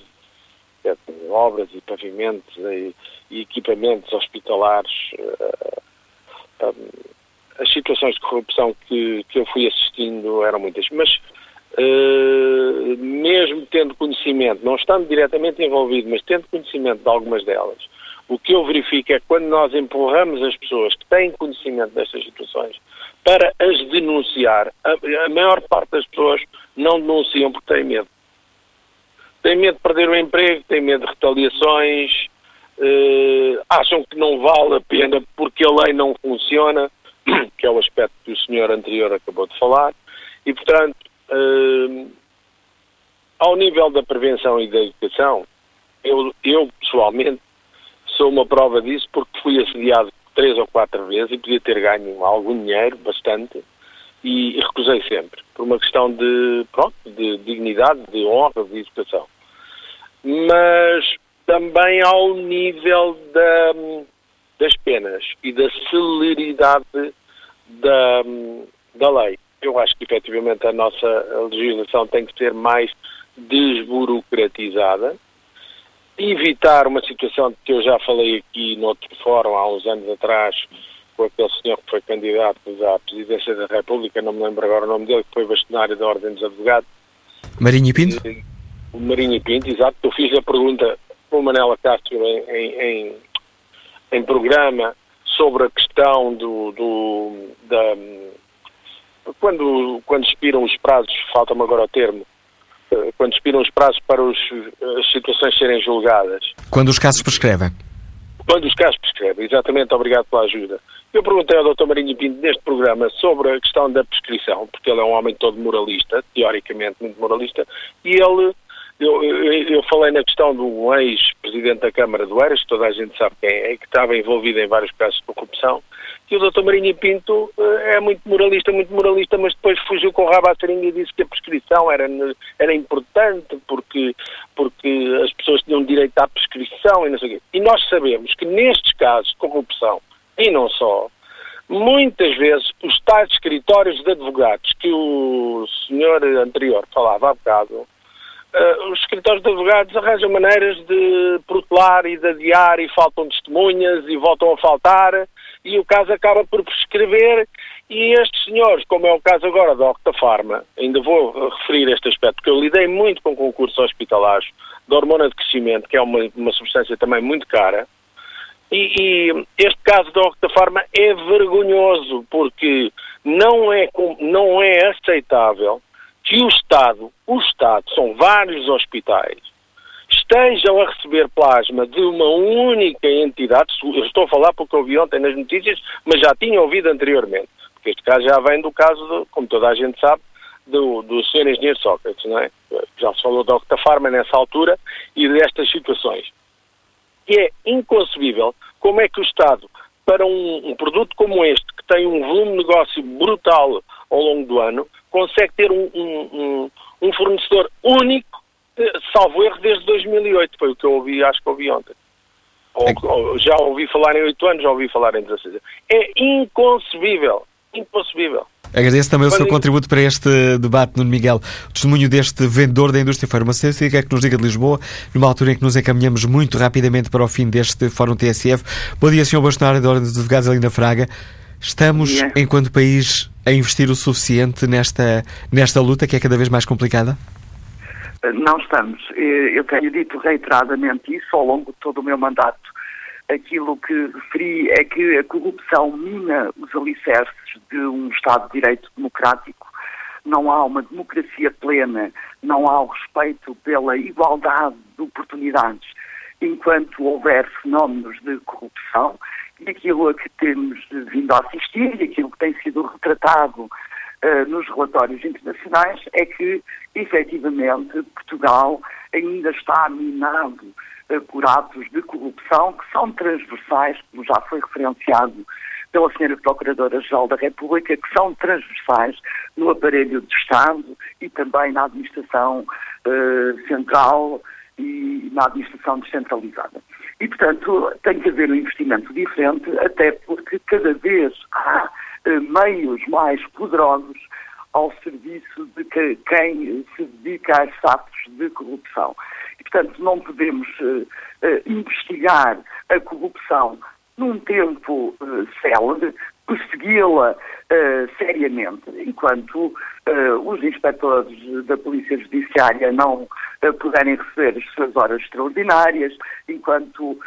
de, de obras e pavimentos e, e equipamentos hospitalares, um, as situações de corrupção que, que eu fui assistindo eram muitas. Mas, uh, mesmo tendo conhecimento, não estando diretamente envolvido, mas tendo conhecimento de algumas delas, o que eu verifico é que quando nós empurramos as pessoas que têm conhecimento destas situações para as denunciar, a, a maior parte das pessoas não denunciam porque têm medo. Têm medo de perder o emprego, têm medo de retaliações, uh, acham que não vale a pena porque a lei não funciona, [CLEARS THROAT] que é o aspecto que o senhor anterior acabou de falar, e portanto, uh, ao nível da prevenção e da educação, eu, eu pessoalmente sou uma prova disso porque fui assediado três ou quatro vezes e podia ter ganho algum dinheiro, bastante, e, e recusei sempre, por uma questão de, pronto, de dignidade, de honra, de educação. Mas também ao nível da, das penas e da celeridade da, da lei. Eu acho que efetivamente a nossa legislação tem que ser mais desburocratizada, evitar uma situação que eu já falei aqui no outro fórum há uns anos atrás, com aquele senhor que foi candidato à presidência da República, não me lembro agora o nome dele, que foi bastonário da Ordem dos Advogados. Marinho e Pinto? O Marinho Pinto, exato. Eu fiz a pergunta para o Manela Castro em, em, em, em, programa sobre a questão do, do da, quando, quando expiram os prazos, falta-me agora o termo, eh, quando expiram os prazos para os, as situações serem julgadas. Quando os casos prescrevem. Quando os casos prescrevem, exatamente, obrigado pela ajuda. Eu perguntei ao Dr. Marinho Pinto neste programa sobre a questão da prescrição, porque ele é um homem todo moralista, teoricamente muito moralista, e ele eu, eu, falei na questão do ex-presidente da Câmara do Eiras, que toda a gente sabe quem é, que estava envolvido em vários casos de corrupção, que o Dr. Marinho Pinto eh, é muito moralista, muito moralista, mas depois fugiu com o rabo à seringa e disse que a prescrição era, era importante porque, porque as pessoas tinham direito à prescrição e não sei o quê. E nós sabemos que nestes casos de corrupção, e não só, muitas vezes os tais escritórios de advogados que o senhor anterior falava há bocado, Uh, os escritórios de advogados arranjam maneiras de protelar e de adiar e faltam testemunhas e voltam a faltar. E o caso acaba por prescrever. E estes senhores, como é o caso agora da Octafarma, ainda vou referir este aspecto, porque eu lidei muito com concursos hospitalares da hormona de crescimento, que é uma, uma substância também muito cara, e, e, este caso da Octafarma é vergonhoso, porque não é, não é aceitável que o Estado, o Estado, são vários hospitais, estejam a receber plasma de uma única entidade, eu estou a falar porque ouvi ontem nas notícias, mas já tinha ouvido anteriormente, porque este caso já vem do caso, de, como toda a gente sabe, do, do Sr. Engenheiro Sócrates, não é? Já se falou da Octafarma nessa altura e destas situações. E é inconcebível como é que o Estado, para um, um produto como este, que tem um volume de negócio brutal ao longo do ano, consegue ter um, um, um fornecedor único, eh, salvo erro, desde 2008. Foi o que eu ouvi, acho que ouvi ontem. Ou, é... ou, já ouvi falar em 8 anos, já ouvi falar em 16 anos. É inconcebível. Inconcebível. Agradeço também o seu contributo para este debate, Nuno Miguel. O testemunho deste vendedor da indústria farmacêutica que nos diga de Lisboa, numa altura em que nos encaminhamos muito rapidamente para o fim deste Fórum TSF. Bom dia, Sr. Bastonário da Ordem dos Advogados, Alinda Fraga. Estamos, enquanto país, a investir o suficiente nesta, nesta luta que é cada vez mais complicada? Não estamos. Eu tenho dito reiteradamente isso ao longo de todo o meu mandato. Aquilo que referi é que a corrupção mina os alicerces de um Estado de Direito democrático. Não há uma democracia plena, não há o respeito pela igualdade de oportunidades enquanto houver fenómenos de corrupção e aquilo a que temos vindo a assistir e aquilo que tem sido retratado uh, nos relatórios internacionais é que, efetivamente, Portugal ainda está minado uh, por atos de corrupção que são transversais, como já foi referenciado pela Sra. Procuradora-Geral da República, que são transversais no aparelho do Estado e também na administração uh, central e na administração descentralizada. E, portanto, tem que haver um investimento diferente, até porque cada vez há eh, meios mais poderosos ao serviço de que, quem se dedica a esses atos de corrupção. E, portanto, não podemos uh, uh, investigar a corrupção num tempo uh, célebre, persegui-la uh, seriamente, enquanto uh, os inspectores da Polícia Judiciária não uh, puderem receber as suas horas extraordinárias, enquanto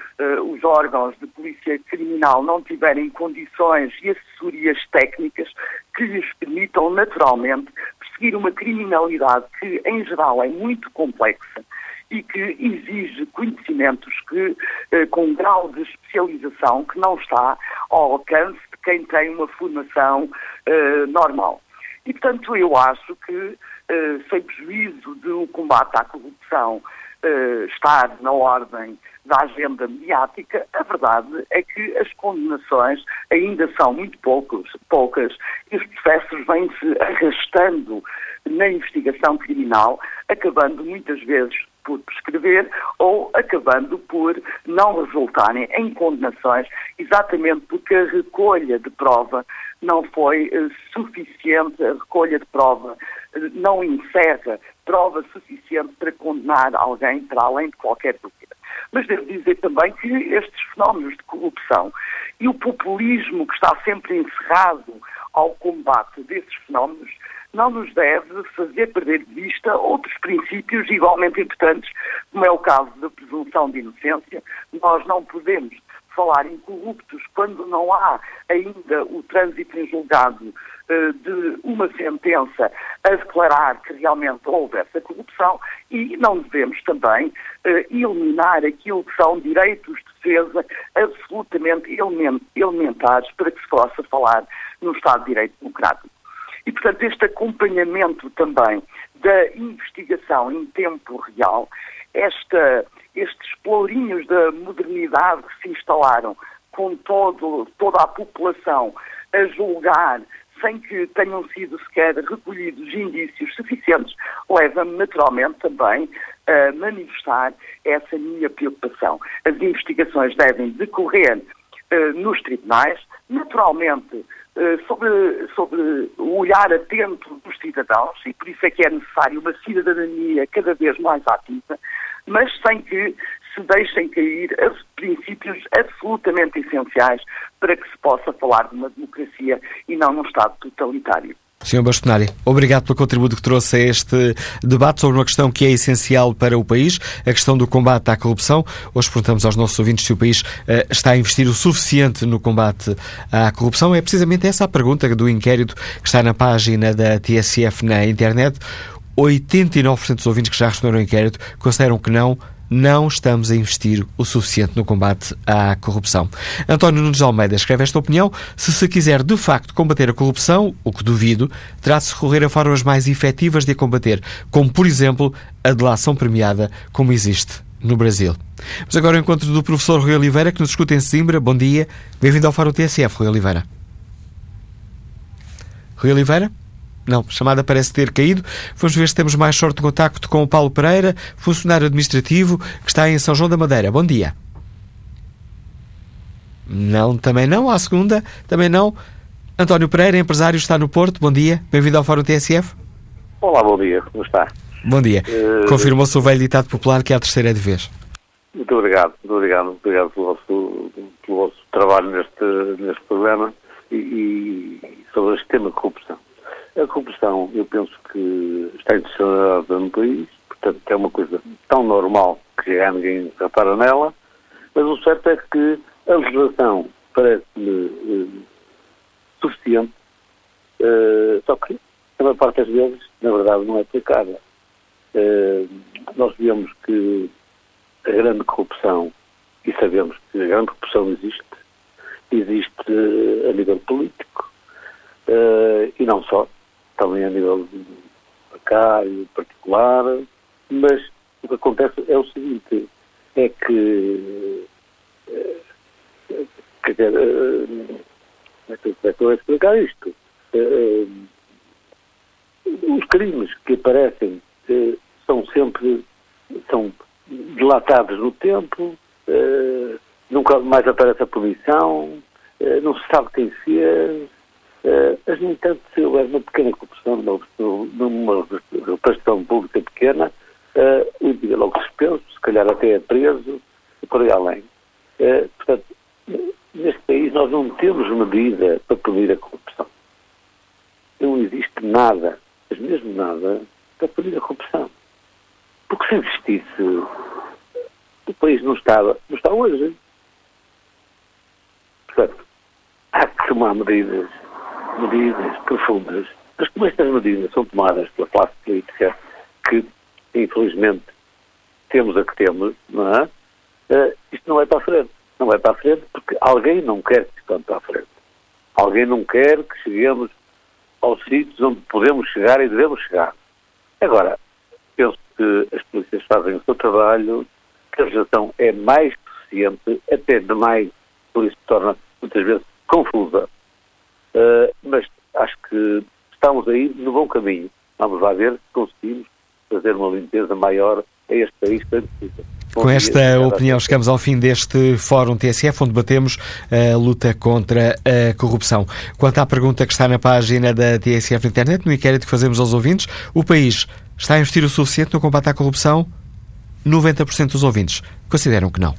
os órgãos de Polícia Criminal não tiverem condições e assessorias técnicas que lhes permitam naturalmente perseguir uma criminalidade que, em geral, é muito complexa e que exige conhecimentos que, com um grau de especialização que não está ao alcance quem tem uma formação uh, normal. E, portanto, eu acho que, uh, sem prejuízo do combate à corrupção uh, estar na ordem da agenda mediática, a verdade é que as condenações ainda são muito poucos, poucas e os processos vêm-se arrastando na investigação criminal, acabando muitas vezes por prescrever ou acabando por não resultarem em condenações, exatamente porque a recolha de prova não foi uh, suficiente, a recolha de prova uh, não encerra prova suficiente para condenar alguém para além de qualquer dúvida. Mas devo dizer também que estes fenómenos de corrupção e o populismo que está sempre encerrado ao combate desses fenómenos não nos deve fazer perder de vista outros princípios igualmente importantes, como é o caso da presunção de inocência. Nós não podemos falar em corruptos quando não há ainda o trânsito em julgado uh, de uma sentença a declarar que realmente houve essa corrupção e não devemos também uh, eliminar aquilo que são direitos de defesa absolutamente elementares para que se possa falar num Estado de Direito Democrático. E, portanto, este acompanhamento também da investigação em tempo real, esta, estes pelourinhos da modernidade que se instalaram com todo, toda a população a julgar sem que tenham sido sequer recolhidos indícios suficientes, leva-me naturalmente também a manifestar essa minha preocupação. As investigações devem decorrer uh, nos tribunais, naturalmente sobre, sobre o olhar atento dos cidadãos, e por isso é que é necessário uma cidadania cada vez mais ativa, mas sem que se deixem cair princípios absolutamente essenciais para que se possa falar de uma democracia e não num Estado totalitário. Sr. Bastonari, obrigado pelo contributo que trouxe a este debate sobre uma questão que é essencial para o país, a questão do combate à corrupção. Hoje perguntamos aos nossos ouvintes se o país uh, está a investir o suficiente no combate à corrupção. É precisamente essa a pergunta do inquérito que está na página da TSF na internet. 89% dos ouvintes que já responderam ao inquérito consideram que não, não estamos a investir o suficiente no combate à corrupção. António Nunes Almeida escreve esta opinião. Se se quiser de facto combater a corrupção, o que duvido, terá de se recorrer a formas mais efetivas de a combater, como por exemplo a delação premiada, como existe no Brasil. Mas agora o encontro do professor Rui Oliveira, que nos escuta em Simbra. Bom dia. Bem-vindo ao Fórum TSF, Rui Oliveira. Rui Oliveira? Não, a chamada parece ter caído. Vamos ver se temos mais sorte de contacto com o Paulo Pereira, funcionário administrativo, que está em São João da Madeira. Bom dia. Não, também não. À segunda, também não. António Pereira, empresário, está no Porto. Bom dia. Bem-vindo ao Fórum TSF. Olá, bom dia. Como está? Bom dia. Uh... Confirmou-se o velho ditado popular que é a terceira é de vez. Muito obrigado. Muito obrigado. Muito obrigado pelo vosso, pelo vosso trabalho neste, neste programa e, e sobre este tema de corrupção. A corrupção, eu penso que está institucionalizada no país, portanto é uma coisa tão normal que já ninguém repara nela, mas o certo é que a legislação parece-me uh, suficiente, uh, só que a maior parte das vezes, na verdade, não é aplicada. Uh, nós vemos que a grande corrupção, e sabemos que a grande corrupção existe, existe a nível político, e não só, também a nível precário, particular, mas o que acontece é o seguinte, é que, eh, quer dizer, eh, como é que eu vou explicar isto? Eh, os crimes que aparecem são sempre são dilatados no tempo, nunca mais aparece a punição, não se sabe quem fez, mas, no entanto, se houver uma pequena corrupção numa repartição pública pequena, uh, o indivíduo é logo suspenso, se calhar até é preso, e por aí além. Uh, portanto, neste país nós não temos medida para punir a corrupção. Não existe nada, mas mesmo nada, para punir a corrupção. Porque se existisse, o país não estava, não está hoje. Portanto, há que tomar medidas, medidas profundas. Mas como estas medidas são tomadas pela classe política, que infelizmente temos a que temos, não é? Uh, isto não vai para a frente. Não vai para a frente porque alguém não quer que isto para a frente. Alguém não quer que cheguemos aos sítios onde podemos chegar e devemos chegar. Agora, penso que as polícias fazem o seu trabalho, que a legislação é mais suficiente, até demais, por isso torna muitas vezes confusa. Uh, mas acho que estamos aí no bom caminho. Vamos lá ver se conseguimos fazer uma limpeza maior a este país que precisa. Com esta opinião, chegamos ao fim deste Fórum TSF, onde batemos a luta contra a corrupção. Quanto à pergunta que está na página da TSF na internet, no inquérito que fazemos aos ouvintes, o país está a investir o suficiente no combate à corrupção? 90% dos ouvintes consideram que não.